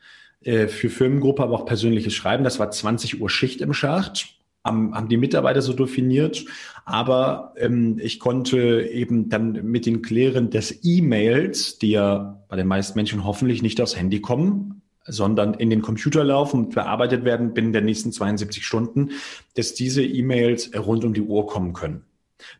äh, für Firmengruppe, aber auch persönliches Schreiben. Das war 20 Uhr Schicht im Schacht haben, haben die Mitarbeiter so definiert. Aber ähm, ich konnte eben dann mit den Klären des E-Mails, die ja bei den meisten Menschen hoffentlich nicht aufs Handy kommen, sondern in den Computer laufen und bearbeitet werden binnen der nächsten 72 Stunden, dass diese E-Mails rund um die Uhr kommen können.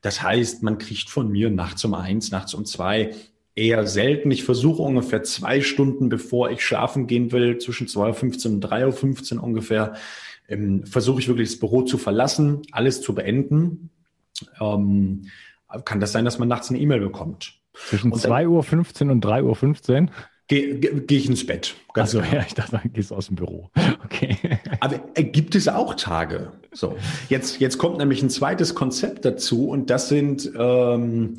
Das heißt, man kriegt von mir nachts um eins, nachts um zwei eher selten. Ich versuche ungefähr zwei Stunden, bevor ich schlafen gehen will, zwischen 2.15 Uhr und 3.15 Uhr ungefähr, ähm, versuche ich wirklich das Büro zu verlassen, alles zu beenden. Ähm, kann das sein, dass man nachts eine E-Mail bekommt? Zwischen 2.15 Uhr und 3.15 Uhr? Gehe geh ich ins Bett. also ja, ich dachte, dann gehst du aus dem Büro. Okay. Aber äh, gibt es auch Tage? So, jetzt, jetzt kommt nämlich ein zweites Konzept dazu und das sind ähm,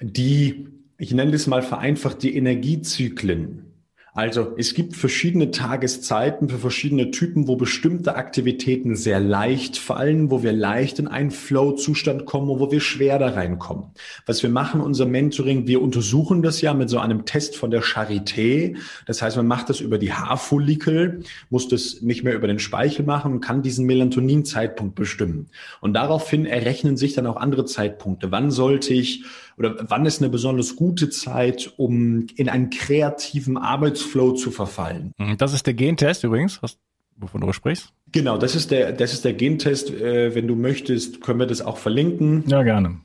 die, ich nenne das mal vereinfacht, die Energiezyklen. Also es gibt verschiedene Tageszeiten für verschiedene Typen, wo bestimmte Aktivitäten sehr leicht fallen, wo wir leicht in einen Flow-Zustand kommen und wo wir schwer da reinkommen. Was wir machen, unser Mentoring, wir untersuchen das ja mit so einem Test von der Charité. Das heißt, man macht das über die Haarfollikel, muss das nicht mehr über den Speichel machen und kann diesen Melatonin-Zeitpunkt bestimmen. Und daraufhin errechnen sich dann auch andere Zeitpunkte. Wann sollte ich oder wann ist eine besonders gute Zeit, um in einen kreativen Arbeitsflow zu verfallen? Mhm, das ist der Gentest übrigens, was, wovon du sprichst. Genau, das ist der, das ist der Gentest. Äh, wenn du möchtest, können wir das auch verlinken. Ja, gerne.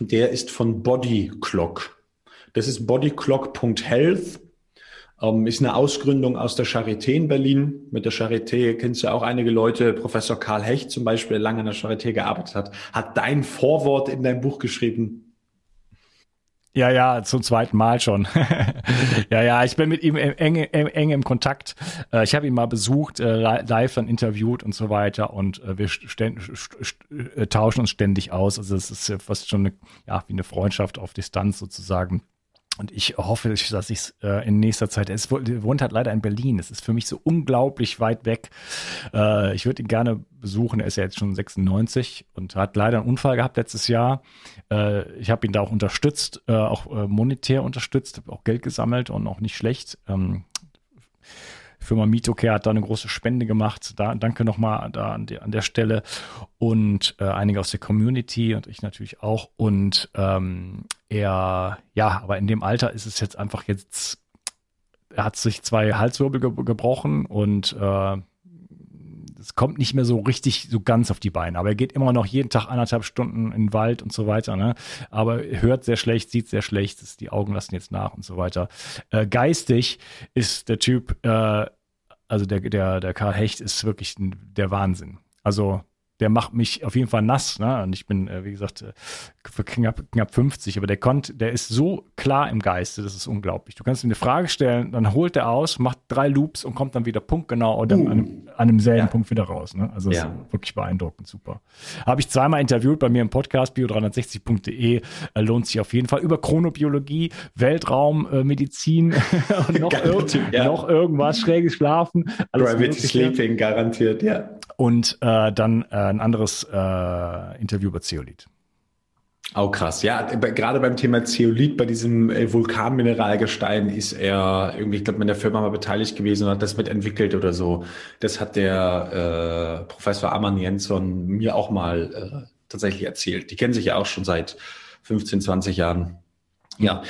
Der ist von Body Clock. Das ist bodyclock.health. Ähm, ist eine Ausgründung aus der Charité in Berlin. Mit der Charité kennst du auch einige Leute. Professor Karl Hecht zum Beispiel, der lange an der Charité gearbeitet hat, hat dein Vorwort in dein Buch geschrieben. Ja, ja, zum zweiten Mal schon. ja, ja, ich bin mit ihm eng, eng, eng im Kontakt. Äh, ich habe ihn mal besucht, äh, live dann interviewt und so weiter und äh, wir tauschen uns ständig aus. Also es ist fast schon eine, ja, wie eine Freundschaft auf Distanz sozusagen. Und ich hoffe, dass ich es äh, in nächster Zeit, es wohnt halt leider in Berlin. Es ist für mich so unglaublich weit weg. Äh, ich würde ihn gerne besuchen. Er ist ja jetzt schon 96 und hat leider einen Unfall gehabt letztes Jahr. Äh, ich habe ihn da auch unterstützt, äh, auch äh, monetär unterstützt, habe auch Geld gesammelt und auch nicht schlecht. Ähm, Firma Mitocare hat da eine große Spende gemacht. Da danke nochmal da an, der, an der Stelle und äh, einige aus der Community und ich natürlich auch. Und ähm, er, ja, aber in dem Alter ist es jetzt einfach jetzt, er hat sich zwei Halswirbel ge gebrochen und äh, es kommt nicht mehr so richtig so ganz auf die Beine, aber er geht immer noch jeden Tag anderthalb Stunden in den Wald und so weiter, ne? Aber hört sehr schlecht, sieht sehr schlecht, die Augen lassen jetzt nach und so weiter. Äh, geistig ist der Typ, äh, also der, der, der Karl Hecht ist wirklich der Wahnsinn. Also der macht mich auf jeden Fall nass. Ne? Und ich bin, äh, wie gesagt, äh, knapp, knapp 50, aber der konnte, der ist so klar im Geiste, das ist unglaublich. Du kannst ihm eine Frage stellen, dann holt er aus, macht drei Loops und kommt dann wieder punktgenau oder uh. an, einem, an einem selben ja. Punkt wieder raus. Ne? Also ja. ist wirklich beeindruckend, super. Habe ich zweimal interviewt bei mir im Podcast bio360.de. Äh, lohnt sich auf jeden Fall über Chronobiologie, Weltraum, äh, Medizin und noch, typ, ja. noch irgendwas, schräges Schlafen. Gravity Sleeping garantiert, ja. Und äh, dann äh, ein anderes äh, Interview über Zeolit. Auch oh, krass. Ja, gerade beim Thema Zeolit, bei diesem äh, Vulkanmineralgestein ist er irgendwie, ich glaube, mit der Firma mal beteiligt gewesen und hat das mitentwickelt oder so. Das hat der äh, Professor Aman Jensson mir auch mal äh, tatsächlich erzählt. Die kennen sich ja auch schon seit 15, 20 Jahren. Ja,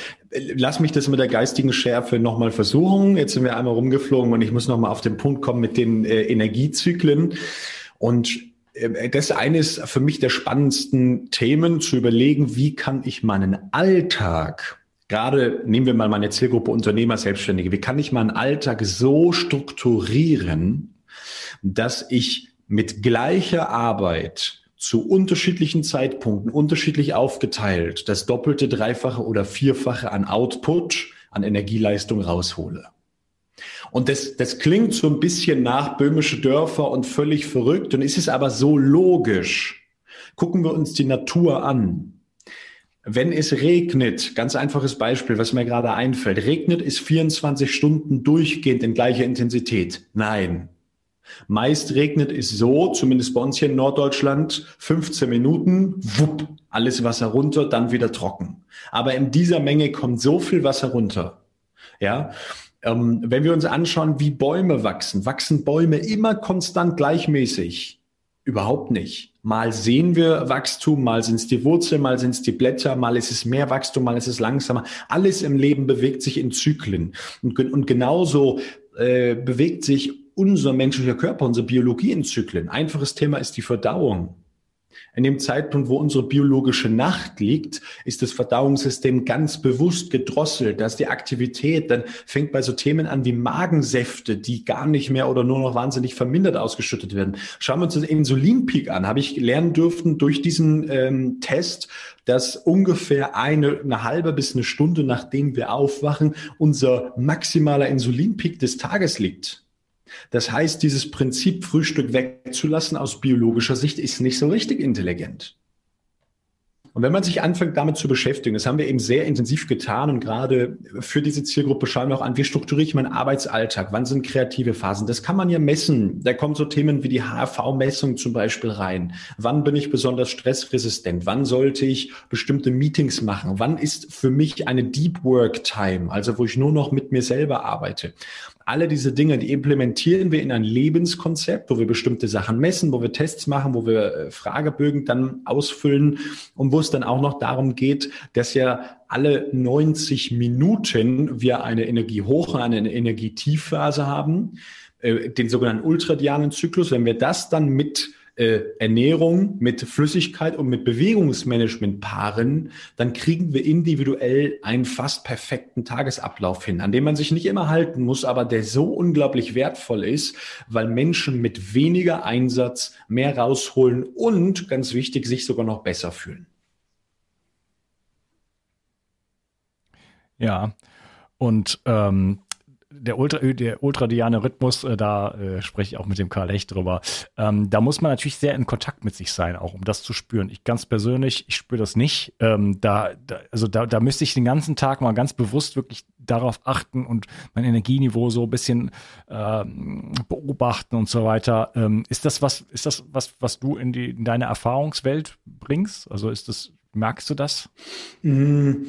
lass mich das mit der geistigen Schärfe nochmal versuchen. Jetzt sind wir einmal rumgeflogen und ich muss nochmal auf den Punkt kommen mit den äh, Energiezyklen. Und das ist eines für mich der spannendsten Themen, zu überlegen, wie kann ich meinen Alltag gerade nehmen wir mal meine Zielgruppe Unternehmer, Selbstständige. Wie kann ich meinen Alltag so strukturieren, dass ich mit gleicher Arbeit zu unterschiedlichen Zeitpunkten, unterschiedlich aufgeteilt, das doppelte, dreifache oder vierfache an Output, an Energieleistung raushole. Und das, das klingt so ein bisschen nach böhmische Dörfer und völlig verrückt und ist es aber so logisch. Gucken wir uns die Natur an. Wenn es regnet, ganz einfaches Beispiel, was mir gerade einfällt, regnet es 24 Stunden durchgehend in gleicher Intensität? Nein. Meist regnet es so, zumindest bei uns hier in Norddeutschland, 15 Minuten, wupp, alles Wasser runter, dann wieder trocken. Aber in dieser Menge kommt so viel Wasser runter. Ja, ähm, wenn wir uns anschauen, wie Bäume wachsen, wachsen Bäume immer konstant gleichmäßig? Überhaupt nicht. Mal sehen wir Wachstum, mal sind es die Wurzeln, mal sind es die Blätter, mal ist es mehr Wachstum, mal ist es langsamer. Alles im Leben bewegt sich in Zyklen. Und, und genauso äh, bewegt sich unser menschlicher Körper, unsere Biologie in Zyklen. Einfaches Thema ist die Verdauung. In dem Zeitpunkt, wo unsere biologische Nacht liegt, ist das Verdauungssystem ganz bewusst gedrosselt. Da ist die Aktivität, dann fängt bei so Themen an wie Magensäfte, die gar nicht mehr oder nur noch wahnsinnig vermindert ausgeschüttet werden. Schauen wir uns den Insulinpeak an. Habe ich lernen dürfen durch diesen ähm, Test, dass ungefähr eine, eine halbe bis eine Stunde nachdem wir aufwachen, unser maximaler Insulinpeak des Tages liegt. Das heißt, dieses Prinzip Frühstück wegzulassen aus biologischer Sicht ist nicht so richtig intelligent. Und wenn man sich anfängt, damit zu beschäftigen, das haben wir eben sehr intensiv getan und gerade für diese Zielgruppe schauen wir auch an, wie strukturiere ich meinen Arbeitsalltag? Wann sind kreative Phasen? Das kann man ja messen. Da kommen so Themen wie die HRV-Messung zum Beispiel rein. Wann bin ich besonders stressresistent? Wann sollte ich bestimmte Meetings machen? Wann ist für mich eine Deep Work Time? Also wo ich nur noch mit mir selber arbeite. Alle diese Dinge, die implementieren wir in ein Lebenskonzept, wo wir bestimmte Sachen messen, wo wir Tests machen, wo wir äh, Fragebögen dann ausfüllen und wo es dann auch noch darum geht, dass ja alle 90 Minuten wir eine Energiehoch- und eine Energietiefphase haben, äh, den sogenannten ultradianen Zyklus. Wenn wir das dann mit äh, Ernährung mit Flüssigkeit und mit Bewegungsmanagement paaren, dann kriegen wir individuell einen fast perfekten Tagesablauf hin, an dem man sich nicht immer halten muss, aber der so unglaublich wertvoll ist, weil Menschen mit weniger Einsatz mehr rausholen und, ganz wichtig, sich sogar noch besser fühlen. Ja, und ähm, der, Ultra, der ultradiane Rhythmus, äh, da äh, spreche ich auch mit dem Karl Echt drüber. Ähm, da muss man natürlich sehr in Kontakt mit sich sein, auch um das zu spüren. Ich ganz persönlich, ich spüre das nicht. Ähm, da, da, also da, da müsste ich den ganzen Tag mal ganz bewusst wirklich darauf achten und mein Energieniveau so ein bisschen ähm, beobachten und so weiter. Ähm, ist das was, ist das was, was du in, die, in deine Erfahrungswelt bringst? Also ist das, merkst du das? Mm.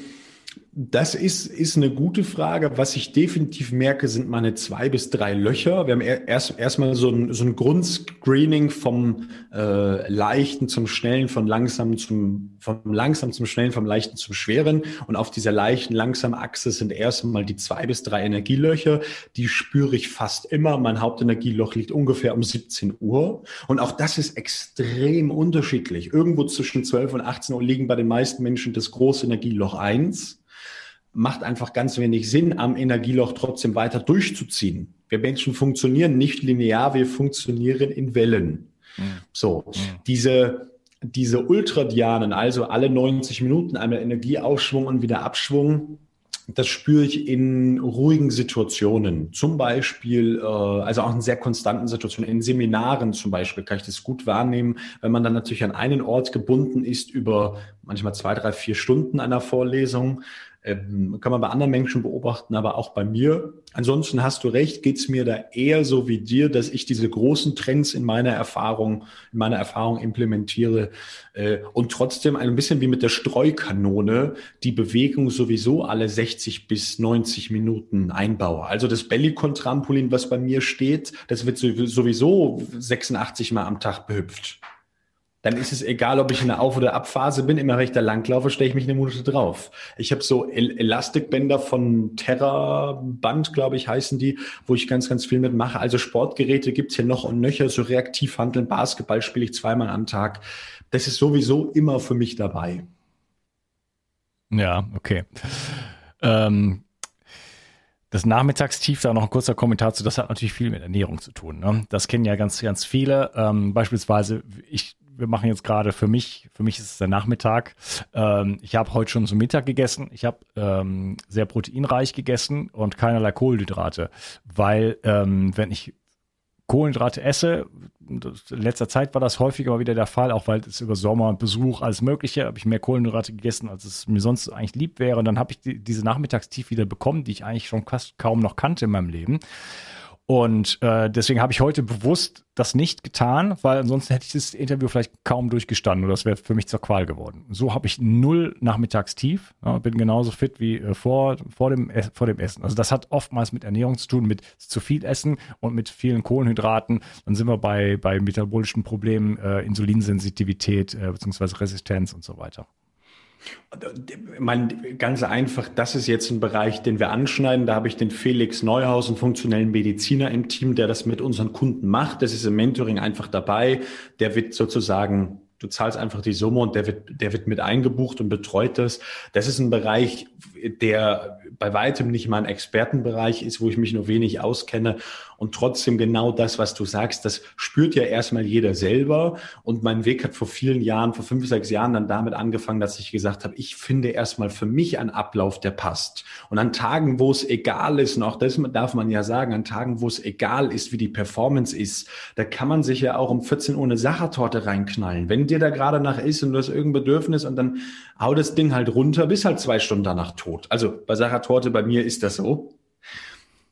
Das ist, ist eine gute Frage. Was ich definitiv merke, sind meine zwei bis drei Löcher. Wir haben erst erstmal so ein, so ein Grundscreening vom äh, Leichten zum Schnellen, von langsam zum vom langsam zum Schnellen, vom Leichten zum Schweren. Und auf dieser leichten, langsamen Achse sind erstmal die zwei bis drei Energielöcher. Die spüre ich fast immer. Mein Hauptenergieloch liegt ungefähr um 17 Uhr. Und auch das ist extrem unterschiedlich. Irgendwo zwischen 12 und 18 Uhr liegen bei den meisten Menschen das große Energieloch eins macht einfach ganz wenig Sinn, am Energieloch trotzdem weiter durchzuziehen. Wir Menschen funktionieren nicht linear, wir funktionieren in Wellen. Mhm. So, mhm. diese, diese Ultradianen, also alle 90 Minuten einmal Energieaufschwung und wieder Abschwung, das spüre ich in ruhigen Situationen. Zum Beispiel, äh, also auch in sehr konstanten Situationen, in Seminaren zum Beispiel kann ich das gut wahrnehmen, wenn man dann natürlich an einen Ort gebunden ist über manchmal zwei, drei, vier Stunden einer Vorlesung ähm, kann man bei anderen Menschen beobachten, aber auch bei mir. Ansonsten hast du recht, geht's mir da eher so wie dir, dass ich diese großen Trends in meiner Erfahrung, in meiner Erfahrung implementiere äh, und trotzdem ein bisschen wie mit der Streukanone die Bewegung sowieso alle 60 bis 90 Minuten einbaue. Also das Bellycon-Trampolin, was bei mir steht, das wird sowieso 86 Mal am Tag behüpft dann ist es egal, ob ich in der Auf- oder Abphase bin. Immer wenn ich da langlaufe, stelle ich mich eine Minute drauf. Ich habe so El Elastikbänder von Terra Band, glaube ich, heißen die, wo ich ganz, ganz viel mitmache. Also Sportgeräte gibt's hier noch und nöcher, so reaktiv handeln. Basketball spiele ich zweimal am Tag. Das ist sowieso immer für mich dabei. Ja, okay. Ähm, das Nachmittagstief, da noch ein kurzer Kommentar zu, das hat natürlich viel mit Ernährung zu tun. Ne? Das kennen ja ganz, ganz viele. Ähm, beispielsweise, ich, wir machen jetzt gerade für mich, für mich ist es der Nachmittag. Ähm, ich habe heute schon zum Mittag gegessen. Ich habe ähm, sehr proteinreich gegessen und keinerlei Kohlenhydrate, weil ähm, wenn ich Kohlenhydrate esse. In letzter Zeit war das häufiger mal wieder der Fall, auch weil es über Sommer und Besuch, alles Mögliche, habe ich mehr Kohlenhydrate gegessen, als es mir sonst eigentlich lieb wäre. Und dann habe ich die, diese Nachmittagstief wieder bekommen, die ich eigentlich schon fast kaum noch kannte in meinem Leben. Und äh, deswegen habe ich heute bewusst das nicht getan, weil ansonsten hätte ich das Interview vielleicht kaum durchgestanden oder das wäre für mich zur Qual geworden. So habe ich null Nachmittagstief, ja, bin genauso fit wie äh, vor, vor, dem, vor dem Essen. Also das hat oftmals mit Ernährung zu tun, mit zu viel Essen und mit vielen Kohlenhydraten. Dann sind wir bei, bei metabolischen Problemen, äh, Insulinsensitivität äh, bzw. Resistenz und so weiter. Ich meine, ganz einfach, das ist jetzt ein Bereich, den wir anschneiden. Da habe ich den Felix Neuhaus, einen funktionellen Mediziner im Team, der das mit unseren Kunden macht. Das ist im Mentoring einfach dabei. Der wird sozusagen Du zahlst einfach die Summe und der wird, der wird mit eingebucht und betreut das. Das ist ein Bereich, der bei weitem nicht mein Expertenbereich ist, wo ich mich nur wenig auskenne. Und trotzdem genau das, was du sagst, das spürt ja erstmal jeder selber. Und mein Weg hat vor vielen Jahren, vor fünf, sechs Jahren dann damit angefangen, dass ich gesagt habe, ich finde erstmal für mich einen Ablauf, der passt. Und an Tagen, wo es egal ist, und auch das darf man ja sagen, an Tagen, wo es egal ist, wie die Performance ist, da kann man sich ja auch um 14 Uhr eine Sachertorte reinknallen. Wenn dir da gerade nach ist und du hast irgendein Bedürfnis und dann hau das Ding halt runter, bis halt zwei Stunden danach tot. Also bei Sachertorte, bei mir ist das so.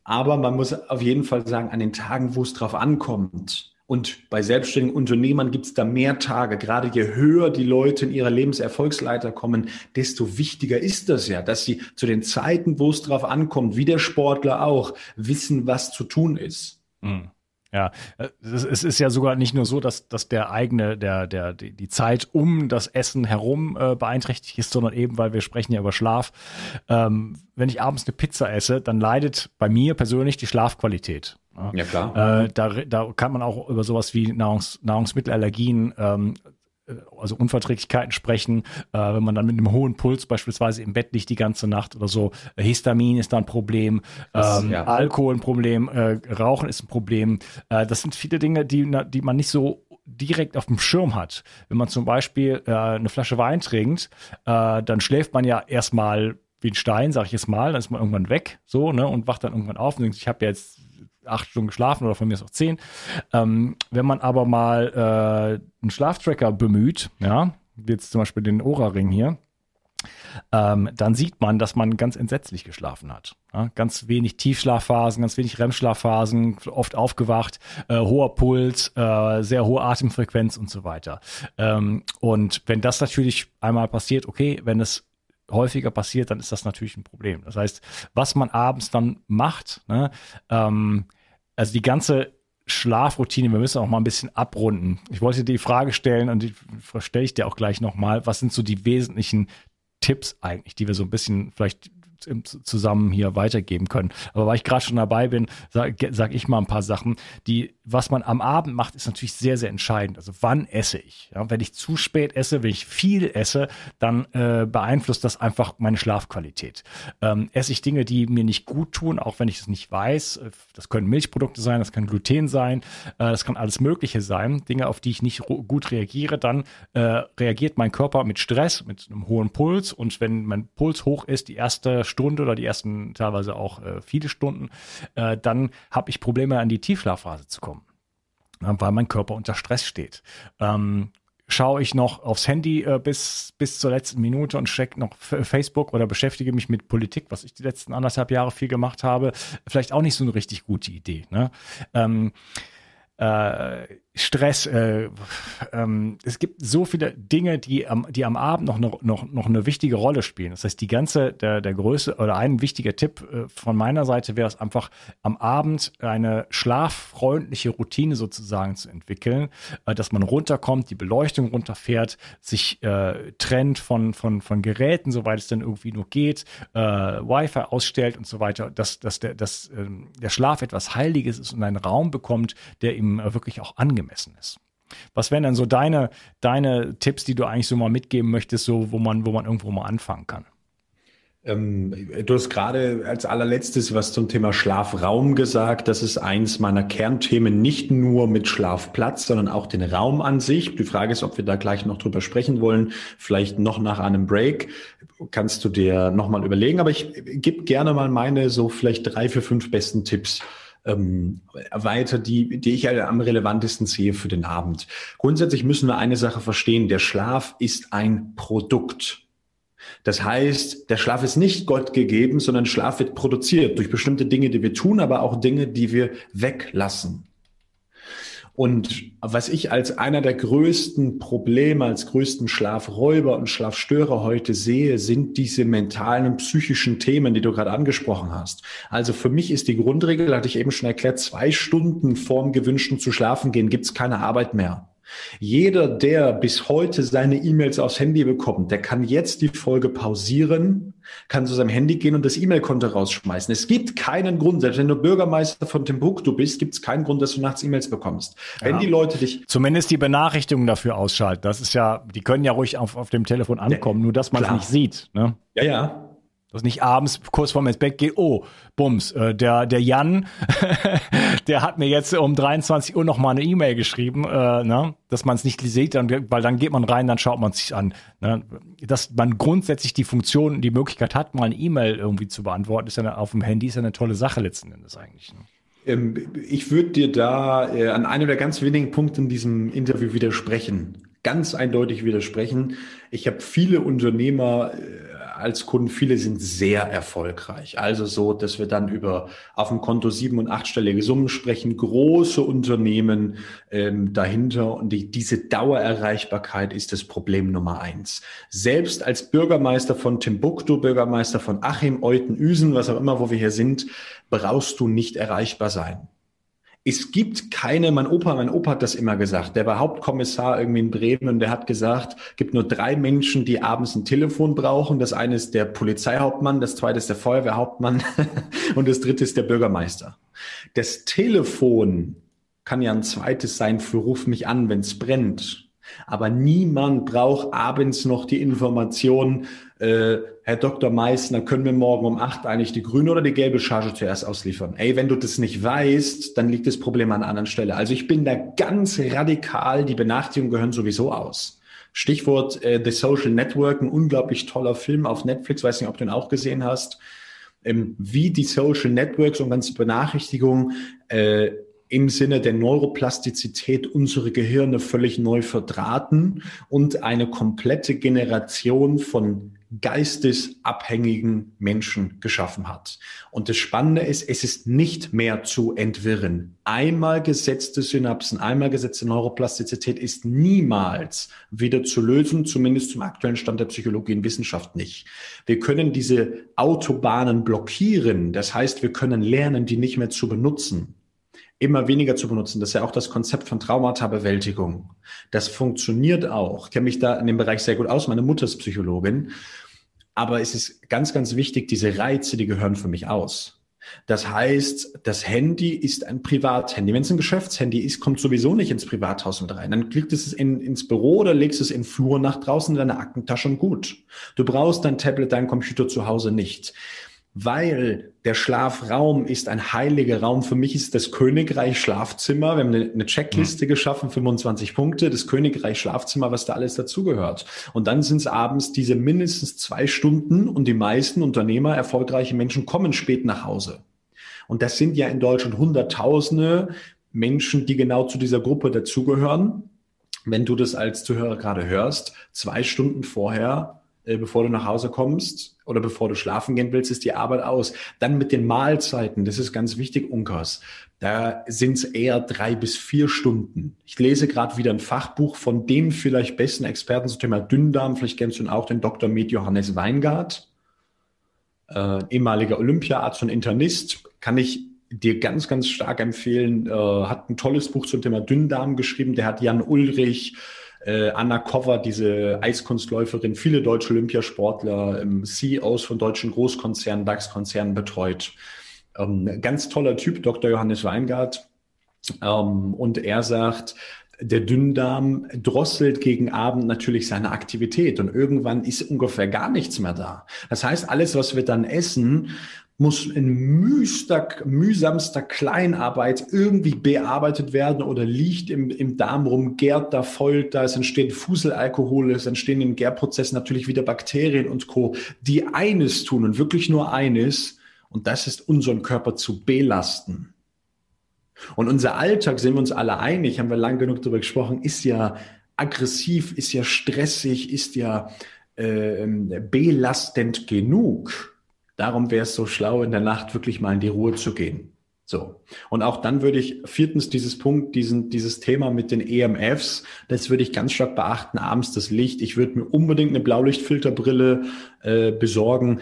Aber man muss auf jeden Fall sagen, an den Tagen, wo es drauf ankommt, und bei selbstständigen Unternehmern gibt es da mehr Tage. Gerade je höher die Leute in ihrer Lebenserfolgsleiter kommen, desto wichtiger ist das ja, dass sie zu den Zeiten, wo es drauf ankommt, wie der Sportler auch, wissen, was zu tun ist. Mhm. Ja, äh, es ist ja sogar nicht nur so, dass, dass der eigene, der, der, die Zeit um das Essen herum äh, beeinträchtigt ist, sondern eben, weil wir sprechen ja über Schlaf. Ähm, wenn ich abends eine Pizza esse, dann leidet bei mir persönlich die Schlafqualität. Ja, klar. Äh, da, da kann man auch über sowas wie Nahrungs, Nahrungsmittelallergien ähm, äh, also Unverträglichkeiten sprechen, äh, wenn man dann mit einem hohen Puls beispielsweise im Bett liegt die ganze Nacht oder so. Histamin ist da ein Problem, das, ähm, ja. Alkohol ein Problem, äh, Rauchen ist ein Problem. Äh, das sind viele Dinge, die, die man nicht so direkt auf dem Schirm hat. Wenn man zum Beispiel äh, eine Flasche Wein trinkt, äh, dann schläft man ja erstmal wie ein Stein, sag ich jetzt mal, dann ist man irgendwann weg, so, ne, und wacht dann irgendwann auf und denkt, ich habe jetzt acht Stunden geschlafen oder von mir ist auch zehn. Ähm, wenn man aber mal äh, einen Schlaftracker bemüht, ja, jetzt zum Beispiel den Ora-Ring hier, ähm, dann sieht man, dass man ganz entsetzlich geschlafen hat. Ja, ganz wenig Tiefschlafphasen, ganz wenig REM-Schlafphasen, oft aufgewacht, äh, hoher Puls, äh, sehr hohe Atemfrequenz und so weiter. Ähm, und wenn das natürlich einmal passiert, okay, wenn es häufiger passiert, dann ist das natürlich ein Problem. Das heißt, was man abends dann macht, ne, ähm, also die ganze Schlafroutine, wir müssen auch mal ein bisschen abrunden. Ich wollte dir die Frage stellen und die stelle ich dir auch gleich nochmal. Was sind so die wesentlichen Tipps eigentlich, die wir so ein bisschen vielleicht zusammen hier weitergeben können. Aber weil ich gerade schon dabei bin, sage sag ich mal ein paar Sachen, die, was man am Abend macht, ist natürlich sehr, sehr entscheidend. Also wann esse ich? Ja, wenn ich zu spät esse, wenn ich viel esse, dann äh, beeinflusst das einfach meine Schlafqualität. Ähm, esse ich Dinge, die mir nicht gut tun, auch wenn ich es nicht weiß, äh, das können Milchprodukte sein, das kann Gluten sein, äh, das kann alles Mögliche sein, Dinge, auf die ich nicht gut reagiere, dann äh, reagiert mein Körper mit Stress, mit einem hohen Puls und wenn mein Puls hoch ist, die erste Stunde oder die ersten teilweise auch äh, viele Stunden, äh, dann habe ich Probleme an die Tiefschlafphase zu kommen, ja, weil mein Körper unter Stress steht. Ähm, schaue ich noch aufs Handy äh, bis, bis zur letzten Minute und check noch Facebook oder beschäftige mich mit Politik, was ich die letzten anderthalb Jahre viel gemacht habe, vielleicht auch nicht so eine richtig gute Idee. Ne? Ähm, äh, Stress, äh, ähm, es gibt so viele Dinge, die am, die am Abend noch, noch, noch, noch eine wichtige Rolle spielen. Das heißt, die ganze, der, der Größe oder ein wichtiger Tipp äh, von meiner Seite wäre es einfach, am Abend eine schlaffreundliche Routine sozusagen zu entwickeln, äh, dass man runterkommt, die Beleuchtung runterfährt, sich äh, trennt von, von, von Geräten, soweit es dann irgendwie nur geht, äh, Wi-Fi ausstellt und so weiter, dass, dass, der, dass äh, der Schlaf etwas Heiliges ist und einen Raum bekommt, der ihm äh, wirklich auch angemessen angemessen ist. Was wären denn so deine, deine Tipps, die du eigentlich so mal mitgeben möchtest, so wo man, wo man irgendwo mal anfangen kann? Ähm, du hast gerade als allerletztes was zum Thema Schlafraum gesagt. Das ist eins meiner Kernthemen, nicht nur mit Schlafplatz, sondern auch den Raum an sich. Die Frage ist, ob wir da gleich noch drüber sprechen wollen. Vielleicht noch nach einem Break. Kannst du dir nochmal überlegen. Aber ich gebe gerne mal meine so vielleicht drei, vier, fünf besten Tipps ähm, weiter, die, die ich am relevantesten sehe für den Abend. Grundsätzlich müssen wir eine Sache verstehen. Der Schlaf ist ein Produkt. Das heißt, der Schlaf ist nicht Gott gegeben, sondern Schlaf wird produziert durch bestimmte Dinge, die wir tun, aber auch Dinge, die wir weglassen. Und was ich als einer der größten Probleme, als größten Schlafräuber und Schlafstörer heute sehe, sind diese mentalen und psychischen Themen, die du gerade angesprochen hast. Also für mich ist die Grundregel, hatte ich eben schon erklärt, zwei Stunden vorm gewünschten zu schlafen gehen, gibt's keine Arbeit mehr. Jeder, der bis heute seine E-Mails aufs Handy bekommt, der kann jetzt die Folge pausieren, kann zu seinem Handy gehen und das E-Mail-Konto rausschmeißen. Es gibt keinen Grund, selbst wenn du Bürgermeister von Timbuktu bist, gibt es keinen Grund, dass du nachts E-Mails bekommst. Wenn die Leute dich... Zumindest die Benachrichtigungen dafür ausschalten. Das ist ja, die können ja ruhig auf, auf dem Telefon ankommen, ja, nur dass man es nicht sieht. Ne? Ja, ja. Dass nicht abends kurz vorm ins Bett geht, oh, Bums, äh, der, der Jan, der hat mir jetzt um 23 Uhr noch mal eine E-Mail geschrieben, äh, ne, dass man es nicht sieht, dann, weil dann geht man rein, dann schaut man es sich an. Ne? Dass man grundsätzlich die Funktion, die Möglichkeit hat, mal eine E-Mail irgendwie zu beantworten, ist ja auf dem Handy ist ja eine tolle Sache letzten Endes eigentlich. Ne? Ähm, ich würde dir da äh, an einem der ganz wenigen Punkte in diesem Interview widersprechen. Ganz eindeutig widersprechen. Ich habe viele Unternehmer äh, als Kunden, viele sind sehr erfolgreich. Also so, dass wir dann über auf dem Konto sieben- und achtstellige Summen sprechen, große Unternehmen ähm, dahinter und die, diese Dauererreichbarkeit ist das Problem Nummer eins. Selbst als Bürgermeister von Timbuktu, Bürgermeister von Achim, Euten, Üsen, was auch immer, wo wir hier sind, brauchst du nicht erreichbar sein. Es gibt keine, mein Opa, mein Opa hat das immer gesagt, der war Hauptkommissar irgendwie in Bremen und der hat gesagt, gibt nur drei Menschen, die abends ein Telefon brauchen. Das eine ist der Polizeihauptmann, das zweite ist der Feuerwehrhauptmann und das dritte ist der Bürgermeister. Das Telefon kann ja ein zweites sein für Ruf mich an, wenn es brennt. Aber niemand braucht abends noch die Information, äh, Herr Dr. Meissner, können wir morgen um acht eigentlich die grüne oder die gelbe Charge zuerst ausliefern? Ey, wenn du das nicht weißt, dann liegt das Problem an einer anderen Stelle. Also ich bin da ganz radikal, die Benachrichtigungen gehören sowieso aus. Stichwort äh, The Social Network, ein unglaublich toller Film auf Netflix, weiß nicht, ob du ihn auch gesehen hast, ähm, wie die Social Networks und ganze Benachrichtigungen äh, im Sinne der Neuroplastizität unsere Gehirne völlig neu verdrahten und eine komplette Generation von geistesabhängigen Menschen geschaffen hat. Und das Spannende ist, es ist nicht mehr zu entwirren. Einmal gesetzte Synapsen, einmal gesetzte Neuroplastizität ist niemals wieder zu lösen, zumindest zum aktuellen Stand der Psychologie und Wissenschaft nicht. Wir können diese Autobahnen blockieren. Das heißt, wir können lernen, die nicht mehr zu benutzen immer weniger zu benutzen. Das ist ja auch das Konzept von Traumata-Bewältigung. Das funktioniert auch. Ich kenne mich da in dem Bereich sehr gut aus. Meine Mutter ist Psychologin. Aber es ist ganz, ganz wichtig, diese Reize, die gehören für mich aus. Das heißt, das Handy ist ein Privathandy. Wenn es ein Geschäftshandy ist, kommt sowieso nicht ins Privathaus mit rein. Dann klickst es in, ins Büro oder legst es in Flur nach draußen in deine Aktentasche und gut. Du brauchst dein Tablet, dein Computer zu Hause nicht weil der Schlafraum ist ein heiliger Raum. Für mich ist das Königreich Schlafzimmer. Wir haben eine, Checkliste mhm. geschaffen, 25 Punkte, das Königreich Schlafzimmer, was da alles dazugehört. Und dann sind es abends diese mindestens zwei Stunden und die meisten Unternehmer, erfolgreiche Menschen kommen spät nach Hause. Und das sind ja in Deutschland Hunderttausende Menschen, die genau zu dieser Gruppe dazugehören. Wenn du das als Zuhörer gerade hörst, zwei Stunden vorher bevor du nach Hause kommst oder bevor du schlafen gehen willst, ist die Arbeit aus. Dann mit den Mahlzeiten, das ist ganz wichtig, Unkas. Da sind es eher drei bis vier Stunden. Ich lese gerade wieder ein Fachbuch von dem vielleicht besten Experten zum Thema Dünndarm. Vielleicht kennst du ihn auch, den Dr. Med Johannes Weingart, äh, ehemaliger Olympiarzt und Internist. Kann ich dir ganz, ganz stark empfehlen. Äh, hat ein tolles Buch zum Thema Dünndarm geschrieben. Der hat Jan Ulrich, äh, Anna Kover, diese Eiskunstläuferin, viele deutsche Olympiasportler, ähm, CEOs von deutschen Großkonzernen, DAX-Konzernen betreut. Ähm, ganz toller Typ, Dr. Johannes Weingart. Ähm, und er sagt, der Dünndarm drosselt gegen Abend natürlich seine Aktivität und irgendwann ist ungefähr gar nichts mehr da. Das heißt, alles, was wir dann essen, muss in mühster, mühsamster Kleinarbeit irgendwie bearbeitet werden oder liegt im, im Darm rum, gärt da voll, da, es entsteht Fuselalkohol, es entstehen im Gärprozess natürlich wieder Bakterien und Co., die eines tun und wirklich nur eines, und das ist unseren Körper zu belasten. Und unser Alltag, sind wir uns alle einig, haben wir lang genug darüber gesprochen, ist ja aggressiv, ist ja stressig, ist ja äh, belastend genug. Darum wäre es so schlau, in der Nacht wirklich mal in die Ruhe zu gehen. So. Und auch dann würde ich viertens dieses Punkt, diesen, dieses Thema mit den EMFs, das würde ich ganz stark beachten, abends das Licht. Ich würde mir unbedingt eine Blaulichtfilterbrille äh, besorgen.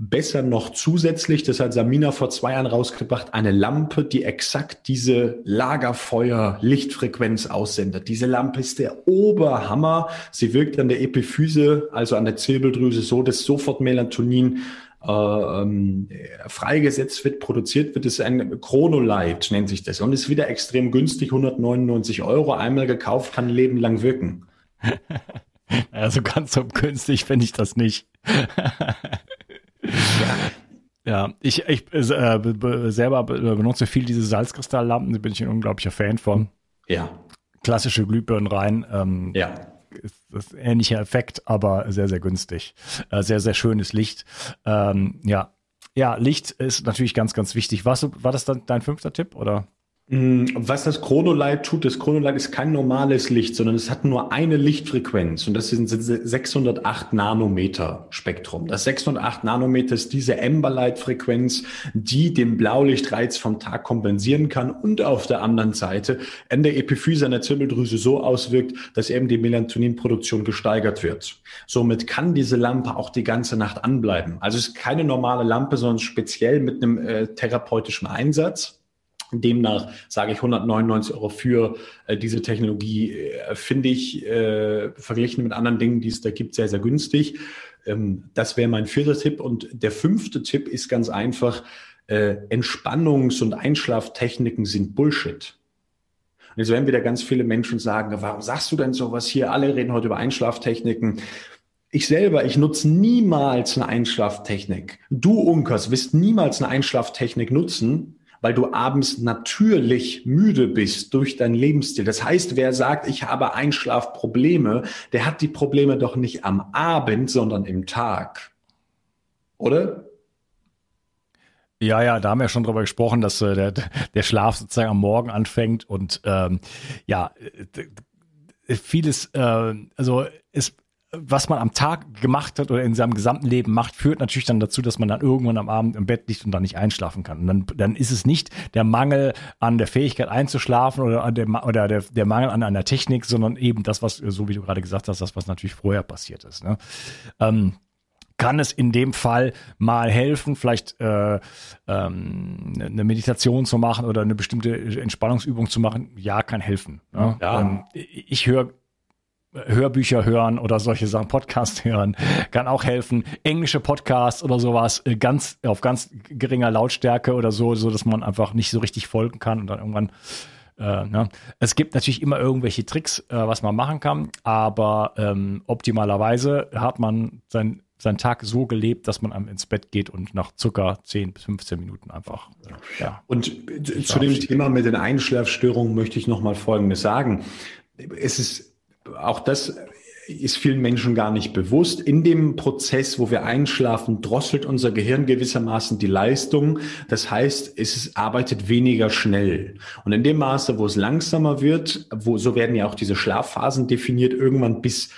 Besser noch zusätzlich, das hat Samina vor zwei Jahren rausgebracht, eine Lampe, die exakt diese Lagerfeuer-Lichtfrequenz aussendet. Diese Lampe ist der Oberhammer. Sie wirkt an der Epiphyse, also an der Zirbeldrüse so, dass sofort Melatonin äh, ähm, freigesetzt wird, produziert wird, ist ein Chronolight, nennt sich das. Und ist wieder extrem günstig, 199 Euro, einmal gekauft, kann ein Leben lang wirken. Also ganz so günstig finde ich das nicht. ja. Ja, ich, ich äh, selber benutze viel diese Salzkristalllampen, da bin ich ein unglaublicher Fan von. Ja. Klassische Glühbirnen rein. Ähm, ja ist das ähnlicher Effekt, aber sehr, sehr günstig. Äh, sehr, sehr schönes Licht. Ähm, ja. Ja, Licht ist natürlich ganz, ganz wichtig. Warst du, war das dann dein fünfter Tipp oder? Mm, was das Chronolight tut, das Chronolight ist kein normales Licht, sondern es hat nur eine Lichtfrequenz und das sind 608 Nanometer Spektrum. Das 608 Nanometer ist diese Amberlight-Frequenz, die den Blaulichtreiz vom Tag kompensieren kann und auf der anderen Seite in der Epiphyse einer Zirbeldrüse so auswirkt, dass eben die Melatoninproduktion gesteigert wird. Somit kann diese Lampe auch die ganze Nacht anbleiben. Also es ist keine normale Lampe, sondern speziell mit einem äh, therapeutischen Einsatz. Demnach sage ich 199 Euro für äh, diese Technologie, äh, finde ich äh, verglichen mit anderen Dingen, die es da gibt, sehr, sehr günstig. Ähm, das wäre mein vierter Tipp. Und der fünfte Tipp ist ganz einfach, äh, Entspannungs- und Einschlaftechniken sind Bullshit. Und jetzt werden wieder ganz viele Menschen sagen, warum sagst du denn sowas hier? Alle reden heute über Einschlaftechniken. Ich selber, ich nutze niemals eine Einschlaftechnik. Du, Unkas, wirst niemals eine Einschlaftechnik nutzen, weil du abends natürlich müde bist durch dein Lebensstil. Das heißt, wer sagt, ich habe Einschlafprobleme, der hat die Probleme doch nicht am Abend, sondern im Tag. Oder? Ja, ja, da haben wir schon drüber gesprochen, dass äh, der, der Schlaf sozusagen am Morgen anfängt und ähm, ja, vieles, äh, also es was man am Tag gemacht hat oder in seinem gesamten Leben macht, führt natürlich dann dazu, dass man dann irgendwann am Abend im Bett liegt und dann nicht einschlafen kann. Und dann, dann ist es nicht der Mangel an der Fähigkeit einzuschlafen oder, an der, oder der, der Mangel an einer Technik, sondern eben das, was, so wie du gerade gesagt hast, das, was natürlich vorher passiert ist. Ne? Ähm, kann es in dem Fall mal helfen, vielleicht äh, ähm, eine Meditation zu machen oder eine bestimmte Entspannungsübung zu machen? Ja, kann helfen. Ne? Ja. Ähm, ich höre Hörbücher hören oder solche Sachen, Podcast hören, kann auch helfen. Englische Podcasts oder sowas, äh, ganz auf ganz geringer Lautstärke oder so, so dass man einfach nicht so richtig folgen kann und dann irgendwann äh, ne? Es gibt natürlich immer irgendwelche Tricks, äh, was man machen kann, aber ähm, optimalerweise hat man sein, seinen Tag so gelebt, dass man ins Bett geht und nach Zucker 10 bis 15 Minuten einfach. Äh, ja. Und zu dem Thema mit den Einschlafstörungen möchte ich nochmal Folgendes sagen. Es ist auch das ist vielen Menschen gar nicht bewusst. In dem Prozess, wo wir einschlafen, drosselt unser Gehirn gewissermaßen die Leistung. Das heißt, es arbeitet weniger schnell. Und in dem Maße, wo es langsamer wird, wo, so werden ja auch diese Schlafphasen definiert, irgendwann bis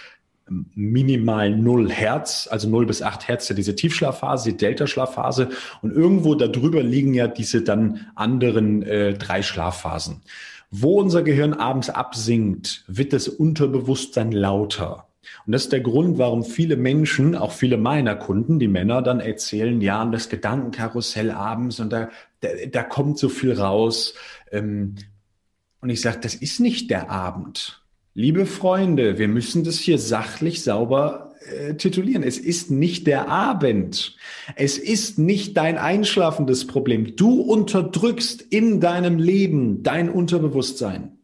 minimal 0 Hertz, also 0 bis 8 Hertz, ja diese Tiefschlafphase, die Delta-Schlafphase. Und irgendwo darüber liegen ja diese dann anderen äh, drei Schlafphasen. Wo unser Gehirn abends absinkt, wird das Unterbewusstsein lauter. Und das ist der Grund, warum viele Menschen, auch viele meiner Kunden, die Männer, dann erzählen, ja, und das Gedankenkarussell abends und da, da, da kommt so viel raus. Ähm, und ich sage, das ist nicht der Abend. Liebe Freunde, wir müssen das hier sachlich sauber äh, titulieren. Es ist nicht der Abend. Es ist nicht dein einschlafendes Problem. Du unterdrückst in deinem Leben dein Unterbewusstsein.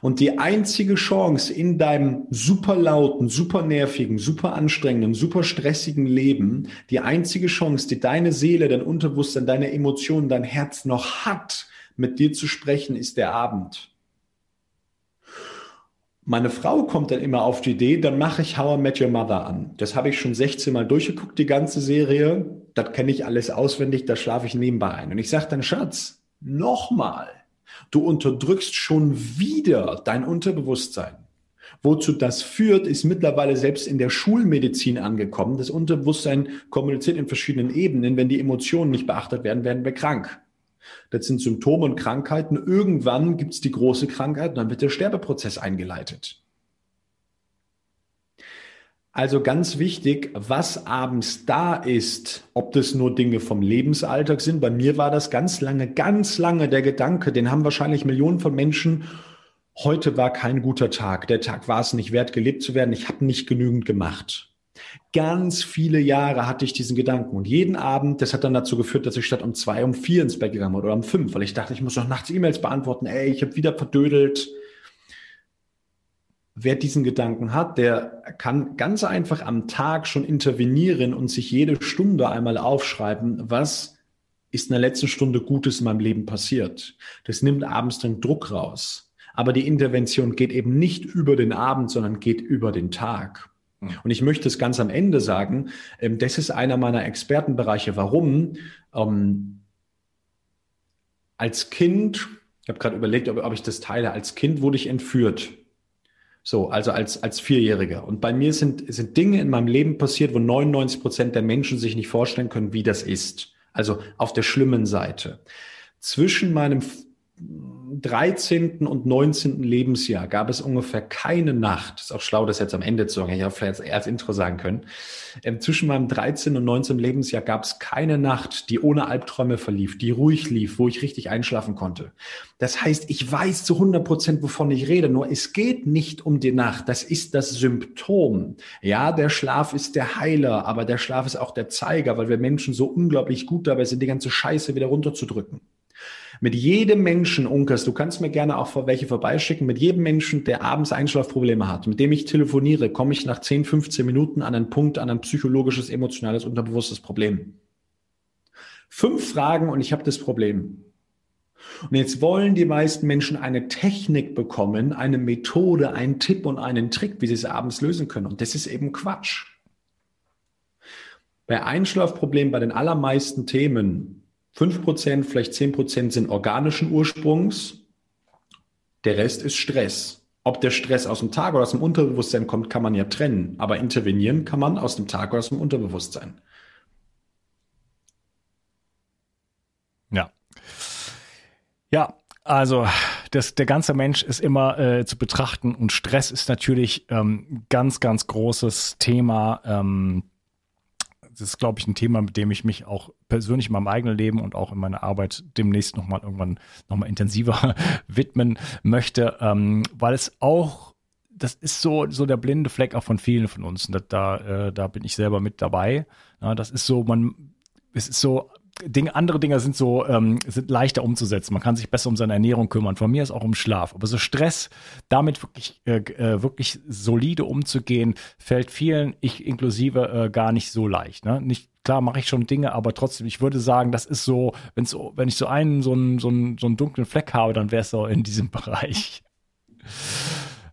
Und die einzige Chance in deinem super lauten, super nervigen, super anstrengenden, super stressigen Leben, die einzige Chance, die deine Seele, dein Unterbewusstsein, deine Emotionen, dein Herz noch hat, mit dir zu sprechen, ist der Abend. Meine Frau kommt dann immer auf die Idee, dann mache ich How I Met Your Mother an. Das habe ich schon 16 Mal durchgeguckt, die ganze Serie. Das kenne ich alles auswendig, da schlafe ich nebenbei ein. Und ich sage dann, Schatz, nochmal. Du unterdrückst schon wieder dein Unterbewusstsein. Wozu das führt, ist mittlerweile selbst in der Schulmedizin angekommen. Das Unterbewusstsein kommuniziert in verschiedenen Ebenen. Wenn die Emotionen nicht beachtet werden, werden wir krank. Das sind Symptome und Krankheiten. Irgendwann gibt es die große Krankheit und dann wird der Sterbeprozess eingeleitet. Also ganz wichtig, was abends da ist, ob das nur Dinge vom Lebensalltag sind. Bei mir war das ganz lange, ganz lange der Gedanke, den haben wahrscheinlich Millionen von Menschen. Heute war kein guter Tag. Der Tag war es nicht wert, gelebt zu werden. Ich habe nicht genügend gemacht. Ganz viele Jahre hatte ich diesen Gedanken und jeden Abend, das hat dann dazu geführt, dass ich statt um zwei um vier ins Bett gegangen bin oder um fünf, weil ich dachte, ich muss noch nachts E-Mails beantworten. Ey, ich habe wieder verdödelt. Wer diesen Gedanken hat, der kann ganz einfach am Tag schon intervenieren und sich jede Stunde einmal aufschreiben, was ist in der letzten Stunde Gutes in meinem Leben passiert. Das nimmt abends den Druck raus. Aber die Intervention geht eben nicht über den Abend, sondern geht über den Tag. Hm. Und ich möchte es ganz am Ende sagen, ähm, das ist einer meiner Expertenbereiche. Warum? Ähm, als Kind, ich habe gerade überlegt, ob, ob ich das teile, als Kind wurde ich entführt. So, also als, als Vierjähriger. Und bei mir sind, sind Dinge in meinem Leben passiert, wo 99 Prozent der Menschen sich nicht vorstellen können, wie das ist. Also auf der schlimmen Seite. Zwischen meinem 13. und 19. Lebensjahr gab es ungefähr keine Nacht, ist auch schlau, das jetzt am Ende zu sagen, ich hätte vielleicht erst Intro sagen können, ähm, zwischen meinem 13. und 19. Lebensjahr gab es keine Nacht, die ohne Albträume verlief, die ruhig lief, wo ich richtig einschlafen konnte. Das heißt, ich weiß zu 100 Prozent, wovon ich rede, nur es geht nicht um die Nacht, das ist das Symptom. Ja, der Schlaf ist der Heiler, aber der Schlaf ist auch der Zeiger, weil wir Menschen so unglaublich gut dabei sind, die ganze Scheiße wieder runterzudrücken. Mit jedem Menschen, Unkas, du kannst mir gerne auch welche vorbeischicken, mit jedem Menschen, der abends Einschlafprobleme hat, mit dem ich telefoniere, komme ich nach 10, 15 Minuten an einen Punkt, an ein psychologisches, emotionales, unterbewusstes Problem. Fünf Fragen und ich habe das Problem. Und jetzt wollen die meisten Menschen eine Technik bekommen, eine Methode, einen Tipp und einen Trick, wie sie es abends lösen können. Und das ist eben Quatsch. Bei Einschlafproblemen, bei den allermeisten Themen Fünf Prozent, vielleicht zehn Prozent sind organischen Ursprungs. Der Rest ist Stress. Ob der Stress aus dem Tag oder aus dem Unterbewusstsein kommt, kann man ja trennen. Aber intervenieren kann man aus dem Tag oder aus dem Unterbewusstsein. Ja. Ja, also das, der ganze Mensch ist immer äh, zu betrachten und Stress ist natürlich ähm, ganz, ganz großes Thema. Ähm, das ist, glaube ich, ein Thema, mit dem ich mich auch persönlich in meinem eigenen Leben und auch in meiner Arbeit demnächst nochmal irgendwann nochmal intensiver widmen möchte, ähm, weil es auch das ist so, so der blinde Fleck auch von vielen von uns. Und da, da, äh, da bin ich selber mit dabei. Ja, das ist so, man, es ist so Dinge, andere Dinge sind so, ähm, sind leichter umzusetzen. Man kann sich besser um seine Ernährung kümmern. Von mir ist auch um Schlaf. Aber so Stress, damit wirklich, äh, äh, wirklich solide umzugehen, fällt vielen, ich inklusive, äh, gar nicht so leicht. Ne? Nicht, klar mache ich schon Dinge, aber trotzdem, ich würde sagen, das ist so, wenn's wenn ich so einen, so einen, so einen, so einen dunklen Fleck habe, dann wäre es so in diesem Bereich.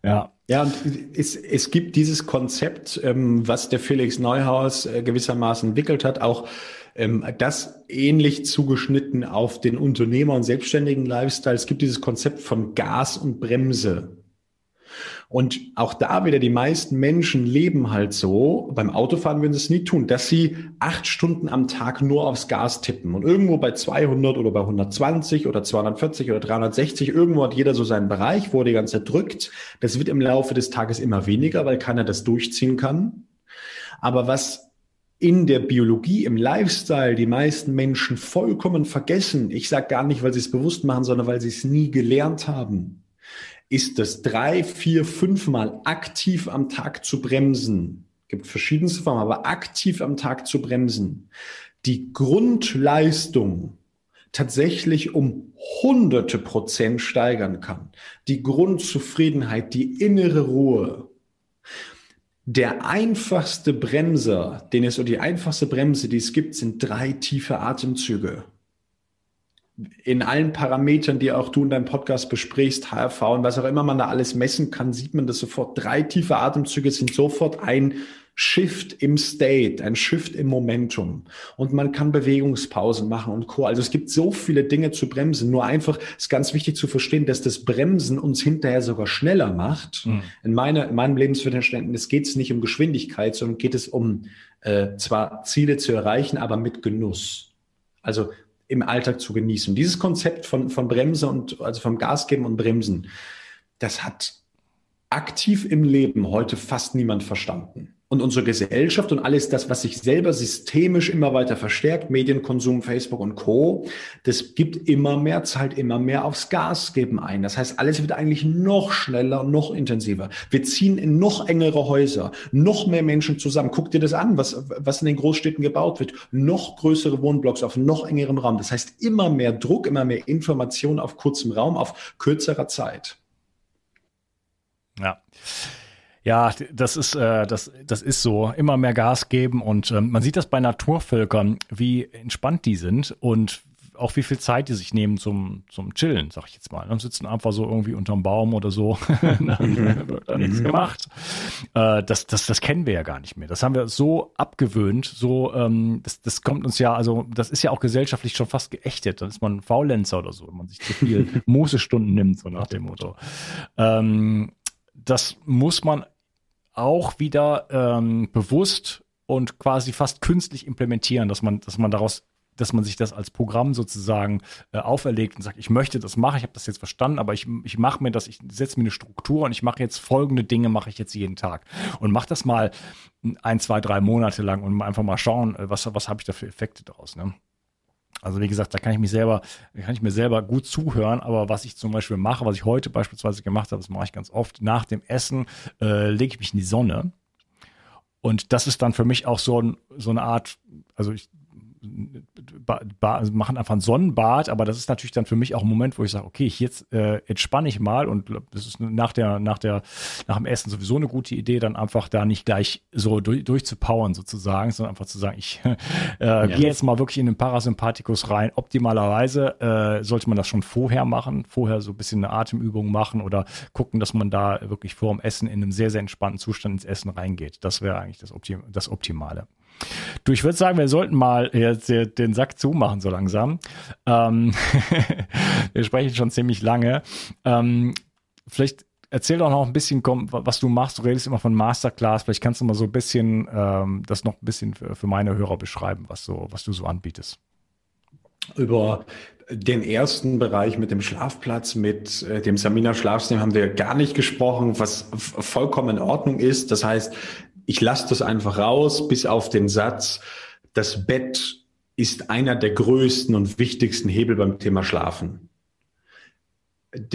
Ja. Ja, und es, es gibt dieses Konzept, ähm, was der Felix Neuhaus äh, gewissermaßen entwickelt hat, auch ähm, das ähnlich zugeschnitten auf den Unternehmer und selbstständigen Lifestyle. Es gibt dieses Konzept von Gas und Bremse. Und auch da wieder, die meisten Menschen leben halt so, beim Autofahren würden sie es nie tun, dass sie acht Stunden am Tag nur aufs Gas tippen. Und irgendwo bei 200 oder bei 120 oder 240 oder 360, irgendwo hat jeder so seinen Bereich, wo er die ganze Zeit drückt. Das wird im Laufe des Tages immer weniger, weil keiner das durchziehen kann. Aber was in der Biologie, im Lifestyle die meisten Menschen vollkommen vergessen, ich sage gar nicht, weil sie es bewusst machen, sondern weil sie es nie gelernt haben, ist das drei, vier, fünfmal aktiv am Tag zu bremsen. Gibt verschiedenste Formen, aber aktiv am Tag zu bremsen. Die Grundleistung tatsächlich um hunderte Prozent steigern kann. Die Grundzufriedenheit, die innere Ruhe. Der einfachste Bremser, den es oder die einfachste Bremse, die es gibt, sind drei tiefe Atemzüge in allen Parametern, die auch du in deinem Podcast besprichst, HRV und was auch immer man da alles messen kann, sieht man das sofort. Drei tiefe Atemzüge sind sofort ein Shift im State, ein Shift im Momentum. Und man kann Bewegungspausen machen und Co. Also es gibt so viele Dinge zu bremsen. Nur einfach ist ganz wichtig zu verstehen, dass das Bremsen uns hinterher sogar schneller macht. Mhm. In, meiner, in meinem Lebensverständnis geht es nicht um Geschwindigkeit, sondern geht es um äh, zwar Ziele zu erreichen, aber mit Genuss. Also im Alltag zu genießen. Dieses Konzept von, von Bremse und also vom Gas geben und Bremsen, das hat aktiv im Leben heute fast niemand verstanden. Und unsere Gesellschaft und alles das, was sich selber systemisch immer weiter verstärkt, Medienkonsum, Facebook und Co., das gibt immer mehr, zahlt immer mehr aufs Gas geben ein. Das heißt, alles wird eigentlich noch schneller, noch intensiver. Wir ziehen in noch engere Häuser, noch mehr Menschen zusammen. Guck dir das an, was, was in den Großstädten gebaut wird. Noch größere Wohnblocks auf noch engerem Raum. Das heißt, immer mehr Druck, immer mehr Information auf kurzem Raum, auf kürzerer Zeit. Ja. Ja, das ist, äh, das, das ist so. Immer mehr Gas geben und ähm, man sieht das bei Naturvölkern, wie entspannt die sind und auch wie viel Zeit die sich nehmen zum, zum Chillen, sag ich jetzt mal. Dann sitzen einfach so irgendwie unterm Baum oder so. dann wird da nichts gemacht. Äh, das, das, das kennen wir ja gar nicht mehr. Das haben wir so abgewöhnt. So, ähm, das, das kommt uns ja, also das ist ja auch gesellschaftlich schon fast geächtet. Dann ist man Faulenzer oder so, wenn man sich zu viel Mosestunden nimmt, so nach dem Motto. Ähm, das muss man auch wieder ähm, bewusst und quasi fast künstlich implementieren, dass man, dass man daraus dass man sich das als Programm sozusagen äh, auferlegt und sagt, ich möchte das machen, ich habe das jetzt verstanden, aber ich, ich mache mir das, ich setze mir eine Struktur und ich mache jetzt folgende Dinge, mache ich jetzt jeden Tag. Und mach das mal ein, zwei, drei Monate lang und einfach mal schauen, äh, was, was habe ich da für Effekte daraus. Ne? Also wie gesagt, da kann ich mich selber, kann ich mir selber gut zuhören, aber was ich zum Beispiel mache, was ich heute beispielsweise gemacht habe, das mache ich ganz oft, nach dem Essen äh, lege ich mich in die Sonne. Und das ist dann für mich auch so, ein, so eine Art, also ich machen einfach ein Sonnenbad, aber das ist natürlich dann für mich auch ein Moment, wo ich sage, okay, jetzt äh, entspanne ich mal und das ist nach der, nach der, nach dem Essen sowieso eine gute Idee, dann einfach da nicht gleich so durch, durchzupowern sozusagen, sondern einfach zu sagen, ich äh, ja. gehe jetzt mal wirklich in den Parasympathikus rein. Optimalerweise äh, sollte man das schon vorher machen, vorher so ein bisschen eine Atemübung machen oder gucken, dass man da wirklich vor dem Essen in einem sehr, sehr entspannten Zustand ins Essen reingeht. Das wäre eigentlich das, Optim das Optimale. Du, ich würde sagen, wir sollten mal jetzt den Sack zumachen so langsam. Ähm, wir sprechen schon ziemlich lange. Ähm, vielleicht erzähl doch noch ein bisschen, was du machst. Du redest immer von Masterclass. Vielleicht kannst du mal so ein bisschen ähm, das noch ein bisschen für, für meine Hörer beschreiben, was, so, was du so anbietest. Über den ersten Bereich mit dem Schlafplatz, mit äh, dem Samina Schlafsystem haben wir gar nicht gesprochen, was vollkommen in Ordnung ist. Das heißt, ich lasse das einfach raus, bis auf den Satz, das Bett ist einer der größten und wichtigsten Hebel beim Thema Schlafen.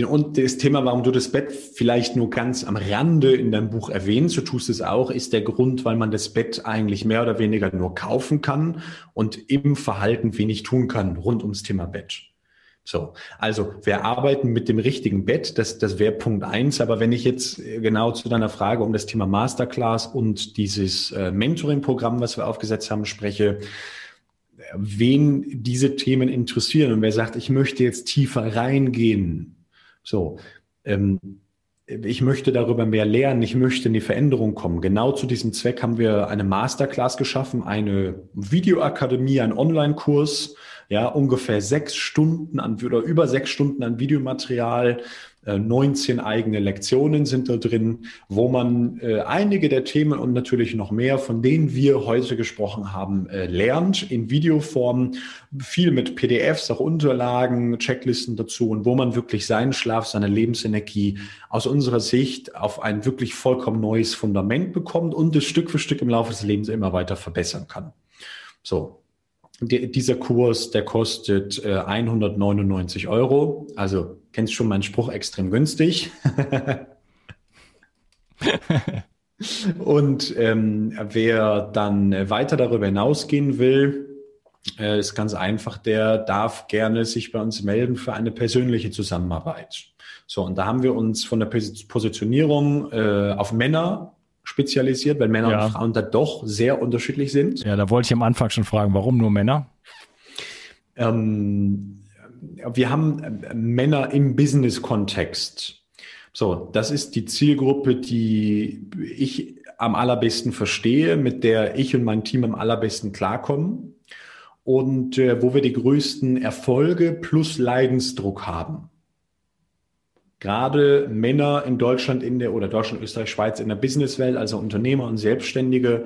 Und das Thema, warum du das Bett vielleicht nur ganz am Rande in deinem Buch erwähnst, du tust es auch, ist der Grund, weil man das Bett eigentlich mehr oder weniger nur kaufen kann und im Verhalten wenig tun kann rund ums Thema Bett. So, also wir arbeiten mit dem richtigen Bett, das, das wäre Punkt eins. Aber wenn ich jetzt genau zu deiner Frage um das Thema Masterclass und dieses äh, Mentoring-Programm, was wir aufgesetzt haben, spreche, wen diese Themen interessieren und wer sagt, ich möchte jetzt tiefer reingehen. So, ähm, ich möchte darüber mehr lernen, ich möchte in die Veränderung kommen. Genau zu diesem Zweck haben wir eine Masterclass geschaffen, eine Videoakademie, einen Online-Kurs, ja, ungefähr sechs Stunden an oder über sechs Stunden an Videomaterial, 19 äh, eigene Lektionen sind da drin, wo man äh, einige der Themen und natürlich noch mehr, von denen wir heute gesprochen haben, äh, lernt in Videoform, viel mit PDFs, auch Unterlagen, Checklisten dazu und wo man wirklich seinen Schlaf, seine Lebensenergie aus unserer Sicht auf ein wirklich vollkommen neues Fundament bekommt und es Stück für Stück im Laufe des Lebens immer weiter verbessern kann. So, dieser Kurs, der kostet äh, 199 Euro. Also kennst schon meinen Spruch extrem günstig. Und ähm, wer dann weiter darüber hinausgehen will, äh, ist ganz einfach, der darf gerne sich bei uns melden für eine persönliche Zusammenarbeit. So, und da haben wir uns von der Positionierung äh, auf Männer spezialisiert, weil Männer ja. und Frauen da doch sehr unterschiedlich sind. Ja, da wollte ich am Anfang schon fragen, warum nur Männer? Ähm, wir haben äh, Männer im Business-Kontext. So, das ist die Zielgruppe, die ich am allerbesten verstehe, mit der ich und mein Team am allerbesten klarkommen und äh, wo wir die größten Erfolge plus Leidensdruck haben. Gerade Männer in Deutschland in der oder Deutschland, Österreich, Schweiz in der Businesswelt, also Unternehmer und Selbstständige,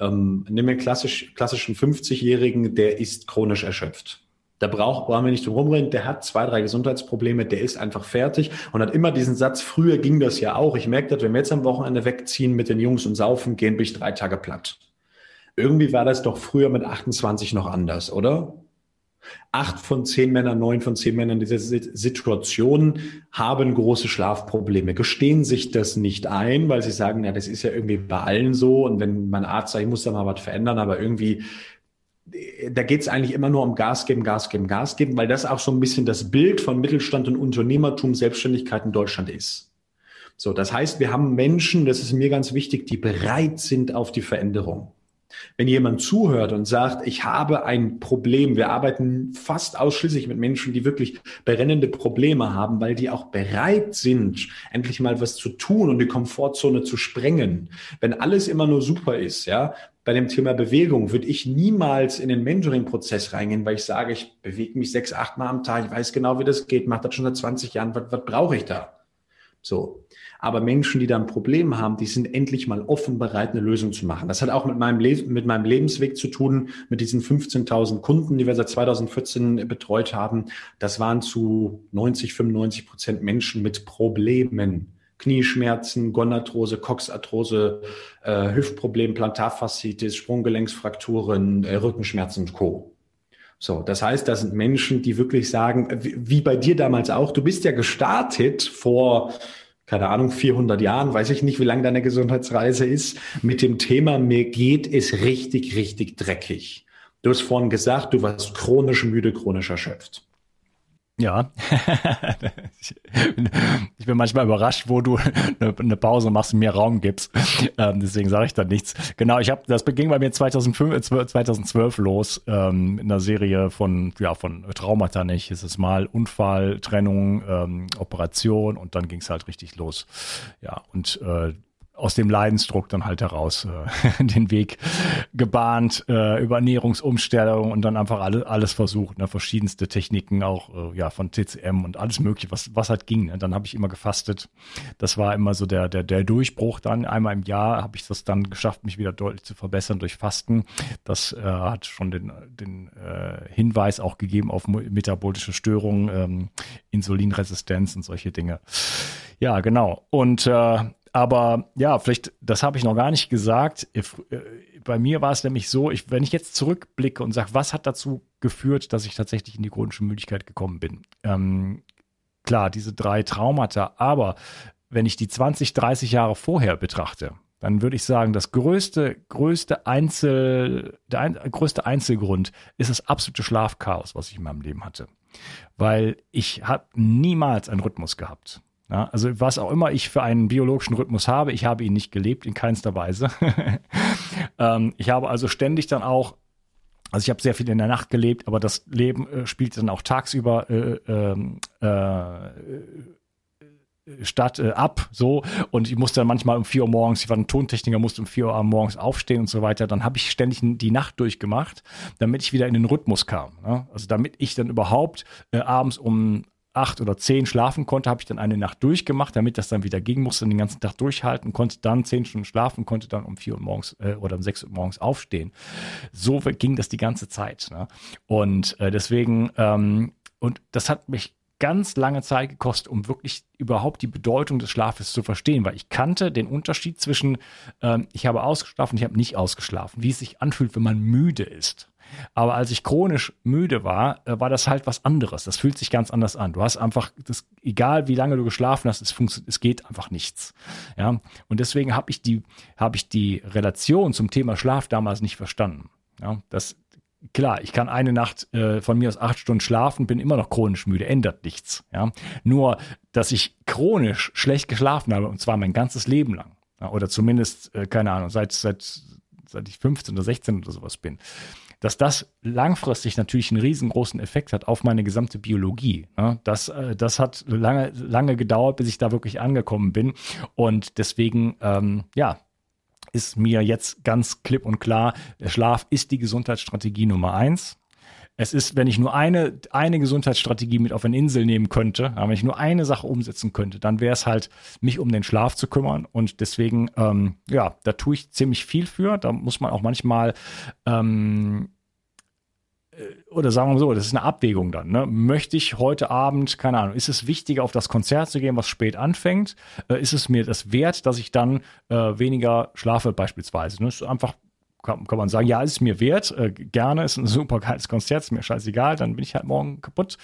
ähm, nimm einen klassisch, klassischen 50-Jährigen, der ist chronisch erschöpft. Da braucht, brauchen wir nicht drum rumreden. Der hat zwei, drei Gesundheitsprobleme, der ist einfach fertig und hat immer diesen Satz, früher ging das ja auch. Ich merke das, wenn wir jetzt am Wochenende wegziehen mit den Jungs und saufen gehen, bin ich drei Tage platt. Irgendwie war das doch früher mit 28 noch anders, oder? Acht von zehn Männern, neun von zehn Männern in dieser Situation haben große Schlafprobleme, gestehen sich das nicht ein, weil sie sagen, ja, das ist ja irgendwie bei allen so und wenn mein Arzt sagt, ich muss da mal was verändern, aber irgendwie da geht es eigentlich immer nur um Gas geben, Gas geben, Gas geben, weil das auch so ein bisschen das Bild von Mittelstand und Unternehmertum, Selbstständigkeit in Deutschland ist. So, das heißt, wir haben Menschen, das ist mir ganz wichtig, die bereit sind auf die Veränderung. Wenn jemand zuhört und sagt, ich habe ein Problem, wir arbeiten fast ausschließlich mit Menschen, die wirklich brennende Probleme haben, weil die auch bereit sind, endlich mal was zu tun und die Komfortzone zu sprengen. Wenn alles immer nur super ist, ja, bei dem Thema Bewegung würde ich niemals in den Mentoring-Prozess reingehen, weil ich sage, ich bewege mich sechs, acht Mal am Tag, ich weiß genau, wie das geht, mache das schon seit 20 Jahren, was, was brauche ich da? So. Aber Menschen, die da ein Problem haben, die sind endlich mal offen bereit, eine Lösung zu machen. Das hat auch mit meinem, Le mit meinem Lebensweg zu tun, mit diesen 15.000 Kunden, die wir seit 2014 betreut haben. Das waren zu 90, 95 Prozent Menschen mit Problemen. Knieschmerzen, Gonarthrose, Coxarthrose, äh, Hüftproblem, Plantarfaszitis, Sprunggelenksfrakturen, äh, Rückenschmerzen und Co. So, das heißt, das sind Menschen, die wirklich sagen, wie bei dir damals auch, du bist ja gestartet vor keine Ahnung, 400 Jahren, weiß ich nicht, wie lang deine Gesundheitsreise ist, mit dem Thema, mir geht es richtig, richtig dreckig. Du hast vorhin gesagt, du warst chronisch müde, chronisch erschöpft. Ja, ich bin manchmal überrascht, wo du eine Pause machst und mir Raum gibst. Ähm, deswegen sage ich da nichts. Genau, ich habe, das ging bei mir 2005, 2012 los ähm, in einer Serie von ja von Traumata nicht. Es ist mal Unfall, Trennung, ähm, Operation und dann ging es halt richtig los. Ja und äh, aus dem Leidensdruck dann halt heraus äh, den Weg gebahnt äh, über Ernährungsumstellung und dann einfach alle, alles versucht, ne, verschiedenste Techniken auch äh, ja von TCM und alles mögliche, was was halt ging. Ne? Dann habe ich immer gefastet. Das war immer so der der der Durchbruch. Dann einmal im Jahr habe ich das dann geschafft, mich wieder deutlich zu verbessern durch Fasten. Das äh, hat schon den den äh, Hinweis auch gegeben auf metabolische Störungen, ähm, Insulinresistenz und solche Dinge. Ja, genau. Und äh, aber ja, vielleicht, das habe ich noch gar nicht gesagt. Äh, bei mir war es nämlich so, ich, wenn ich jetzt zurückblicke und sage, was hat dazu geführt, dass ich tatsächlich in die chronische Müdigkeit gekommen bin? Ähm, klar, diese drei Traumata, aber wenn ich die 20, 30 Jahre vorher betrachte, dann würde ich sagen, das größte, größte Einzel, der ein, größte Einzelgrund ist das absolute Schlafchaos, was ich in meinem Leben hatte. Weil ich habe niemals einen Rhythmus gehabt. Ja, also was auch immer ich für einen biologischen Rhythmus habe, ich habe ihn nicht gelebt, in keinster Weise. ähm, ich habe also ständig dann auch, also ich habe sehr viel in der Nacht gelebt, aber das Leben äh, spielt dann auch tagsüber äh, ähm, äh, statt äh, ab, so und ich musste dann manchmal um vier Uhr morgens, ich war ein Tontechniker, musste um vier Uhr morgens aufstehen und so weiter, dann habe ich ständig die Nacht durchgemacht, damit ich wieder in den Rhythmus kam. Ne? Also damit ich dann überhaupt äh, abends um acht oder zehn schlafen konnte, habe ich dann eine Nacht durchgemacht, damit das dann wieder ging, musste den ganzen Tag durchhalten, konnte dann zehn Stunden schlafen, konnte dann um vier Uhr morgens äh, oder um sechs Uhr morgens aufstehen. So ging das die ganze Zeit. Ne? Und äh, deswegen, ähm, und das hat mich ganz lange Zeit gekostet, um wirklich überhaupt die Bedeutung des Schlafes zu verstehen, weil ich kannte den Unterschied zwischen, ähm, ich habe ausgeschlafen, ich habe nicht ausgeschlafen, wie es sich anfühlt, wenn man müde ist. Aber als ich chronisch müde war, äh, war das halt was anderes. Das fühlt sich ganz anders an. Du hast einfach, das, egal wie lange du geschlafen hast, es, es geht einfach nichts. Ja, und deswegen habe ich die, habe ich die Relation zum Thema Schlaf damals nicht verstanden. Ja, das klar, ich kann eine Nacht äh, von mir aus acht Stunden schlafen, bin immer noch chronisch müde, ändert nichts. Ja? Nur, dass ich chronisch schlecht geschlafen habe, und zwar mein ganzes Leben lang. Oder zumindest, äh, keine Ahnung, seit, seit, seit ich 15 oder 16 oder sowas bin dass das langfristig natürlich einen riesengroßen Effekt hat auf meine gesamte Biologie. Ne? Das, äh, das hat lange, lange gedauert, bis ich da wirklich angekommen bin. Und deswegen, ähm, ja, ist mir jetzt ganz klipp und klar, der Schlaf ist die Gesundheitsstrategie Nummer eins. Es ist, wenn ich nur eine, eine Gesundheitsstrategie mit auf eine Insel nehmen könnte, wenn ich nur eine Sache umsetzen könnte, dann wäre es halt, mich um den Schlaf zu kümmern. Und deswegen, ähm, ja, da tue ich ziemlich viel für. Da muss man auch manchmal ähm, äh, oder sagen wir mal so, das ist eine Abwägung dann. Ne? Möchte ich heute Abend, keine Ahnung, ist es wichtiger, auf das Konzert zu gehen, was spät anfängt? Äh, ist es mir das wert, dass ich dann äh, weniger schlafe beispielsweise? Ne? Ist einfach, kann, kann, man sagen, ja, ist es mir wert, äh, gerne, ist ein super geiles Konzert, ist mir scheißegal, dann bin ich halt morgen kaputt.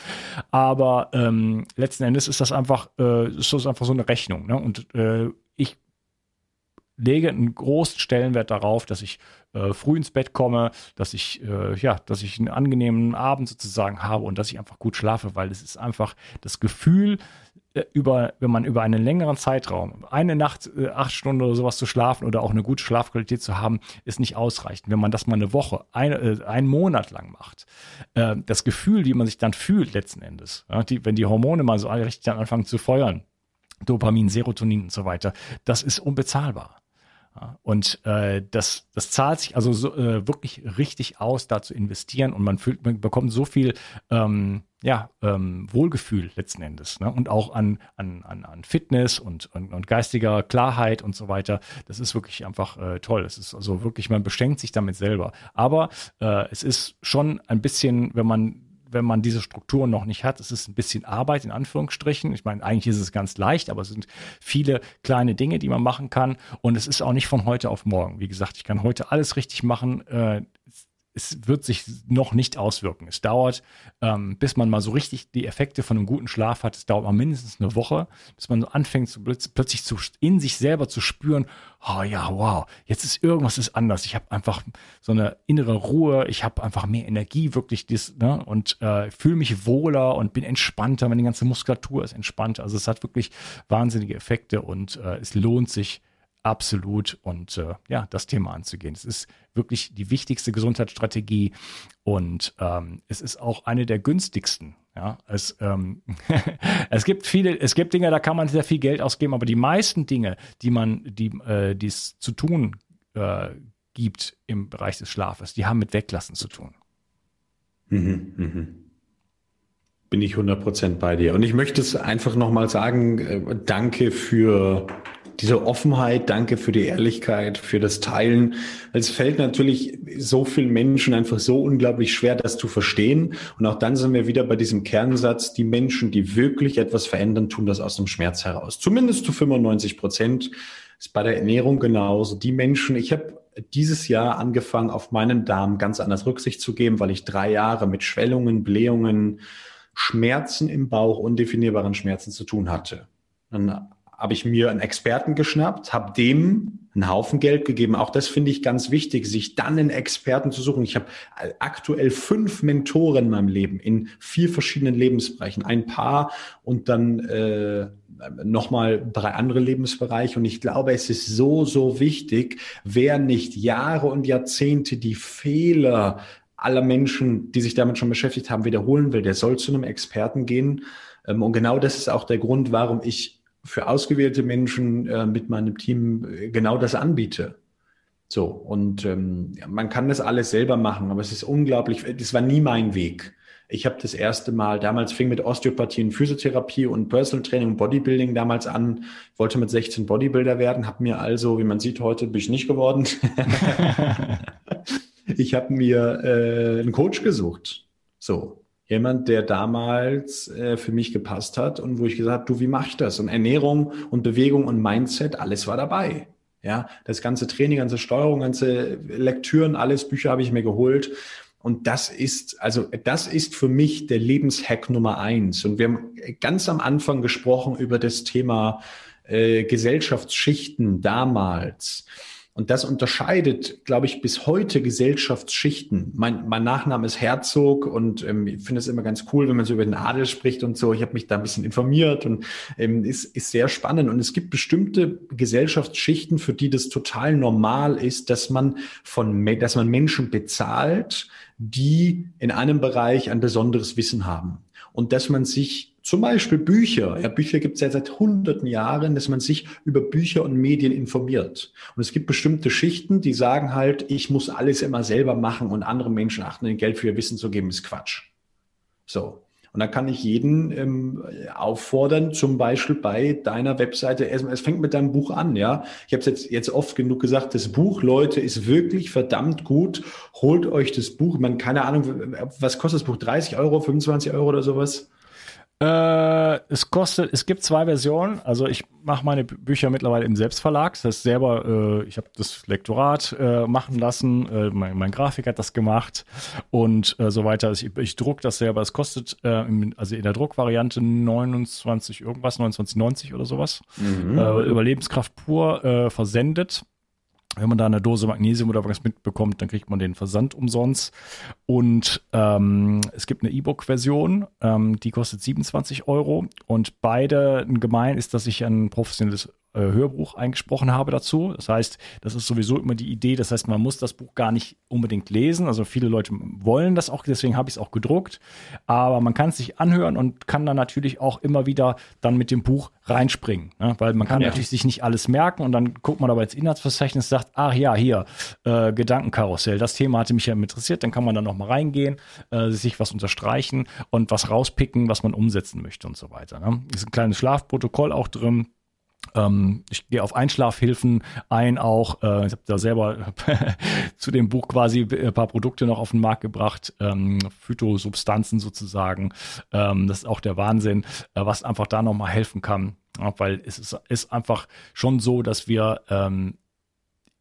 Aber ähm, letzten Endes ist das einfach, äh, ist das einfach so eine Rechnung. Ne? Und äh, lege einen großen Stellenwert darauf, dass ich äh, früh ins Bett komme, dass ich, äh, ja, dass ich einen angenehmen Abend sozusagen habe und dass ich einfach gut schlafe, weil es ist einfach das Gefühl, äh, über, wenn man über einen längeren Zeitraum, eine Nacht, äh, acht Stunden oder sowas zu schlafen oder auch eine gute Schlafqualität zu haben, ist nicht ausreichend. Wenn man das mal eine Woche, eine, äh, einen Monat lang macht, äh, das Gefühl, wie man sich dann fühlt letzten Endes, ja, die, wenn die Hormone mal so richtig dann anfangen zu feuern, Dopamin, Serotonin und so weiter, das ist unbezahlbar. Und äh, das, das zahlt sich also so, äh, wirklich richtig aus, da zu investieren und man, fühlt, man bekommt so viel ähm, ja, ähm, Wohlgefühl letzten Endes ne? und auch an, an, an, an Fitness und, und, und geistiger Klarheit und so weiter. Das ist wirklich einfach äh, toll. Es ist also wirklich, man beschenkt sich damit selber. Aber äh, es ist schon ein bisschen, wenn man wenn man diese Strukturen noch nicht hat, es ist ein bisschen Arbeit in Anführungsstrichen. Ich meine, eigentlich ist es ganz leicht, aber es sind viele kleine Dinge, die man machen kann. Und es ist auch nicht von heute auf morgen. Wie gesagt, ich kann heute alles richtig machen. Äh, es wird sich noch nicht auswirken. Es dauert, ähm, bis man mal so richtig die Effekte von einem guten Schlaf hat. Es dauert mal mindestens eine Woche, bis man so anfängt, zu, plötzlich zu, in sich selber zu spüren, oh ja, wow, jetzt ist irgendwas ist anders. Ich habe einfach so eine innere Ruhe, ich habe einfach mehr Energie, wirklich dies, ne, und äh, fühle mich wohler und bin entspannter, meine ganze Muskulatur ist entspannt. Also es hat wirklich wahnsinnige Effekte und äh, es lohnt sich absolut und äh, ja, das Thema anzugehen. Es ist wirklich die wichtigste Gesundheitsstrategie und ähm, es ist auch eine der günstigsten. Ja, es, ähm, es gibt viele, es gibt Dinge, da kann man sehr viel Geld ausgeben, aber die meisten Dinge, die man, die, äh, es zu tun äh, gibt im Bereich des Schlafes, die haben mit Weglassen zu tun. Mhm, mh. Bin ich 100% bei dir. Und ich möchte es einfach nochmal sagen, äh, danke für diese Offenheit, danke für die Ehrlichkeit, für das Teilen. Es fällt natürlich so vielen Menschen einfach so unglaublich schwer, das zu verstehen. Und auch dann sind wir wieder bei diesem Kernsatz, die Menschen, die wirklich etwas verändern, tun das aus dem Schmerz heraus. Zumindest zu 95 Prozent. Ist bei der Ernährung genauso. Die Menschen, ich habe dieses Jahr angefangen, auf meinen Darm ganz anders Rücksicht zu geben, weil ich drei Jahre mit Schwellungen, Blähungen, Schmerzen im Bauch, undefinierbaren Schmerzen zu tun hatte. Dann habe ich mir einen Experten geschnappt, habe dem einen Haufen Geld gegeben. Auch das finde ich ganz wichtig, sich dann einen Experten zu suchen. Ich habe aktuell fünf Mentoren in meinem Leben in vier verschiedenen Lebensbereichen, ein Paar und dann äh, nochmal drei andere Lebensbereiche. Und ich glaube, es ist so, so wichtig, wer nicht Jahre und Jahrzehnte die Fehler aller Menschen, die sich damit schon beschäftigt haben, wiederholen will, der soll zu einem Experten gehen. Ähm, und genau das ist auch der Grund, warum ich für ausgewählte Menschen äh, mit meinem Team äh, genau das anbiete. So, und ähm, man kann das alles selber machen, aber es ist unglaublich, das war nie mein Weg. Ich habe das erste Mal, damals fing mit Osteopathie und Physiotherapie und Personal Training und Bodybuilding damals an. Ich wollte mit 16 Bodybuilder werden, habe mir also, wie man sieht, heute bin ich nicht geworden. ich habe mir äh, einen Coach gesucht. So, jemand, der damals äh, für mich gepasst hat und wo ich gesagt habe, du, wie mach ich das? Und Ernährung und Bewegung und Mindset, alles war dabei. Ja, das ganze Training, ganze Steuerung, ganze Lektüren, alles Bücher habe ich mir geholt. Und das ist, also das ist für mich der Lebenshack Nummer eins. Und wir haben ganz am Anfang gesprochen über das Thema äh, Gesellschaftsschichten damals. Und das unterscheidet, glaube ich, bis heute Gesellschaftsschichten. Mein, mein Nachname ist Herzog und ähm, ich finde es immer ganz cool, wenn man so über den Adel spricht und so. Ich habe mich da ein bisschen informiert und ähm, ist, ist sehr spannend. Und es gibt bestimmte Gesellschaftsschichten, für die das total normal ist, dass man von, dass man Menschen bezahlt, die in einem Bereich ein besonderes Wissen haben. Und dass man sich zum Beispiel Bücher. Ja, Bücher gibt es ja seit hunderten Jahren, dass man sich über Bücher und Medien informiert. Und es gibt bestimmte Schichten, die sagen halt, ich muss alles immer selber machen und andere Menschen achten, den Geld für ihr Wissen zu geben, ist Quatsch. So. Und da kann ich jeden ähm, auffordern, zum Beispiel bei deiner Webseite, es fängt mit deinem Buch an, ja. Ich habe es jetzt, jetzt oft genug gesagt, das Buch, Leute, ist wirklich verdammt gut. Holt euch das Buch. Man, keine Ahnung, was kostet das Buch? 30 Euro, 25 Euro oder sowas? Äh, es kostet, es gibt zwei Versionen. Also ich mache meine Bücher mittlerweile im Selbstverlag. Das heißt selber, äh, ich habe das Lektorat äh, machen lassen, äh, mein, mein Grafik hat das gemacht und äh, so weiter. Also ich, ich druck das selber. Es kostet äh, im, also in der Druckvariante 29 irgendwas, 29,90 oder sowas. Mhm. Überlebenskraft pur versendet. Wenn man da eine Dose Magnesium oder was mitbekommt, dann kriegt man den Versand umsonst. Und ähm, es gibt eine E-Book-Version, ähm, die kostet 27 Euro. Und beide gemein ist, dass ich ein professionelles Hörbuch eingesprochen habe dazu. Das heißt, das ist sowieso immer die Idee. Das heißt, man muss das Buch gar nicht unbedingt lesen. Also viele Leute wollen das auch, deswegen habe ich es auch gedruckt. Aber man kann es sich anhören und kann dann natürlich auch immer wieder dann mit dem Buch reinspringen. Ne? Weil man kann ja. natürlich sich nicht alles merken und dann guckt man aber ins Inhaltsverzeichnis und sagt, ach ja, hier, äh, Gedankenkarussell, das Thema hatte mich ja interessiert, dann kann man da nochmal reingehen, äh, sich was unterstreichen und was rauspicken, was man umsetzen möchte und so weiter. Ne? Ist ein kleines Schlafprotokoll auch drin ähm, ich gehe auf Einschlafhilfen ein, auch äh, ich habe da selber zu dem Buch quasi ein paar Produkte noch auf den Markt gebracht, ähm, Phytosubstanzen sozusagen. Ähm, das ist auch der Wahnsinn, äh, was einfach da nochmal helfen kann. Ja, weil es ist, ist einfach schon so, dass wir ähm,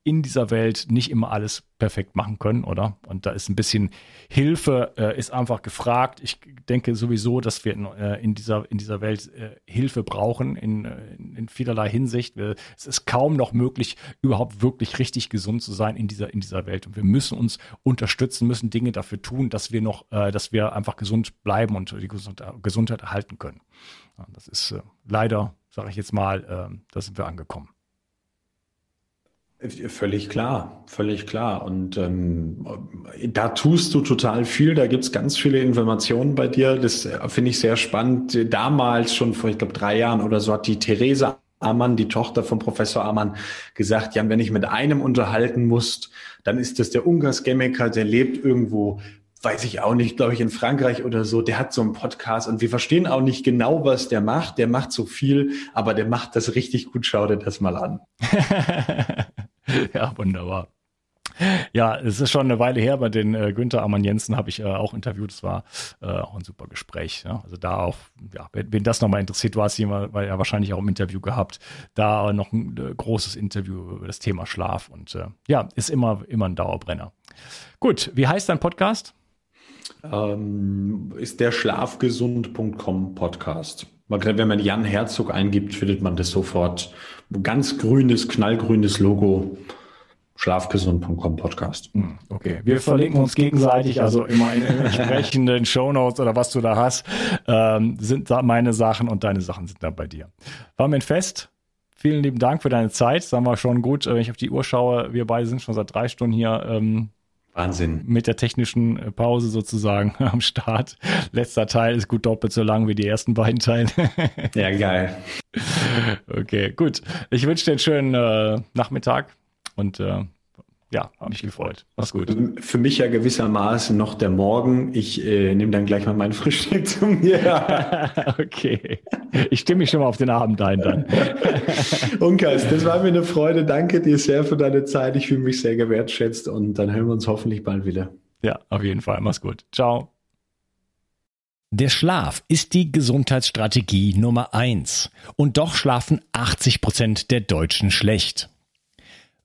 in dieser Welt nicht immer alles perfekt machen können, oder? Und da ist ein bisschen Hilfe, äh, ist einfach gefragt. Ich denke sowieso, dass wir in, äh, in dieser, in dieser Welt äh, Hilfe brauchen in, äh, in vielerlei Hinsicht. Wir, es ist kaum noch möglich, überhaupt wirklich richtig gesund zu sein in dieser, in dieser Welt. Und wir müssen uns unterstützen, müssen Dinge dafür tun, dass wir noch, äh, dass wir einfach gesund bleiben und die Gesundheit erhalten können. Ja, das ist äh, leider, sage ich jetzt mal, da sind wir angekommen. Völlig klar, völlig klar. Und ähm, da tust du total viel, da gibt's ganz viele Informationen bei dir. Das äh, finde ich sehr spannend. Damals, schon vor, ich glaube, drei Jahren oder so, hat die Theresa Amann, die Tochter von Professor Amann, gesagt, ja, wenn ich mit einem unterhalten muss, dann ist das der Ungarsgemiker, der lebt irgendwo weiß ich auch nicht, glaube ich, in Frankreich oder so, der hat so einen Podcast und wir verstehen auch nicht genau, was der macht. Der macht so viel, aber der macht das richtig gut. Schau dir das mal an. ja, wunderbar. Ja, es ist schon eine Weile her, bei den äh, Günther Amann Jensen habe ich äh, auch interviewt. Es war äh, auch ein super Gespräch. Ja? Also da auch, ja, wenn, wenn das nochmal interessiert, du hast jemand, weil ja wahrscheinlich auch im Interview gehabt, da noch ein äh, großes Interview über das Thema Schlaf und äh, ja, ist immer, immer ein Dauerbrenner. Gut, wie heißt dein Podcast? Ähm, ist der schlafgesund.com Podcast. Wenn man Jan Herzog eingibt, findet man das sofort. Ganz grünes, knallgrünes Logo. Schlafgesund.com Podcast. Hm, okay, wir verlinken uns gegenseitig, also immer in den entsprechenden Shownotes oder was du da hast, ähm, sind da meine Sachen und deine Sachen sind da bei dir. War mir ein Fest. Vielen lieben Dank für deine Zeit. Sagen wir schon gut, wenn ich auf die Uhr schaue, wir beide sind schon seit drei Stunden hier. Ähm, Wahnsinn. Mit der technischen äh, Pause sozusagen am Start. Letzter Teil ist gut doppelt so lang wie die ersten beiden Teile. ja, geil. Okay, gut. Ich wünsche dir einen schönen äh, Nachmittag und äh, ja, habe mich gefreut. Mach's gut. Für mich ja gewissermaßen noch der Morgen. Ich äh, nehme dann gleich mal mein Frühstück zu mir. okay. Ich stimme mich schon mal auf den Abend ein dann. Unkas, das war mir eine Freude. Danke dir sehr für deine Zeit. Ich fühle mich sehr gewertschätzt und dann hören wir uns hoffentlich bald wieder. Ja, auf jeden Fall. Mach's gut. Ciao. Der Schlaf ist die Gesundheitsstrategie Nummer eins. Und doch schlafen 80 Prozent der Deutschen schlecht.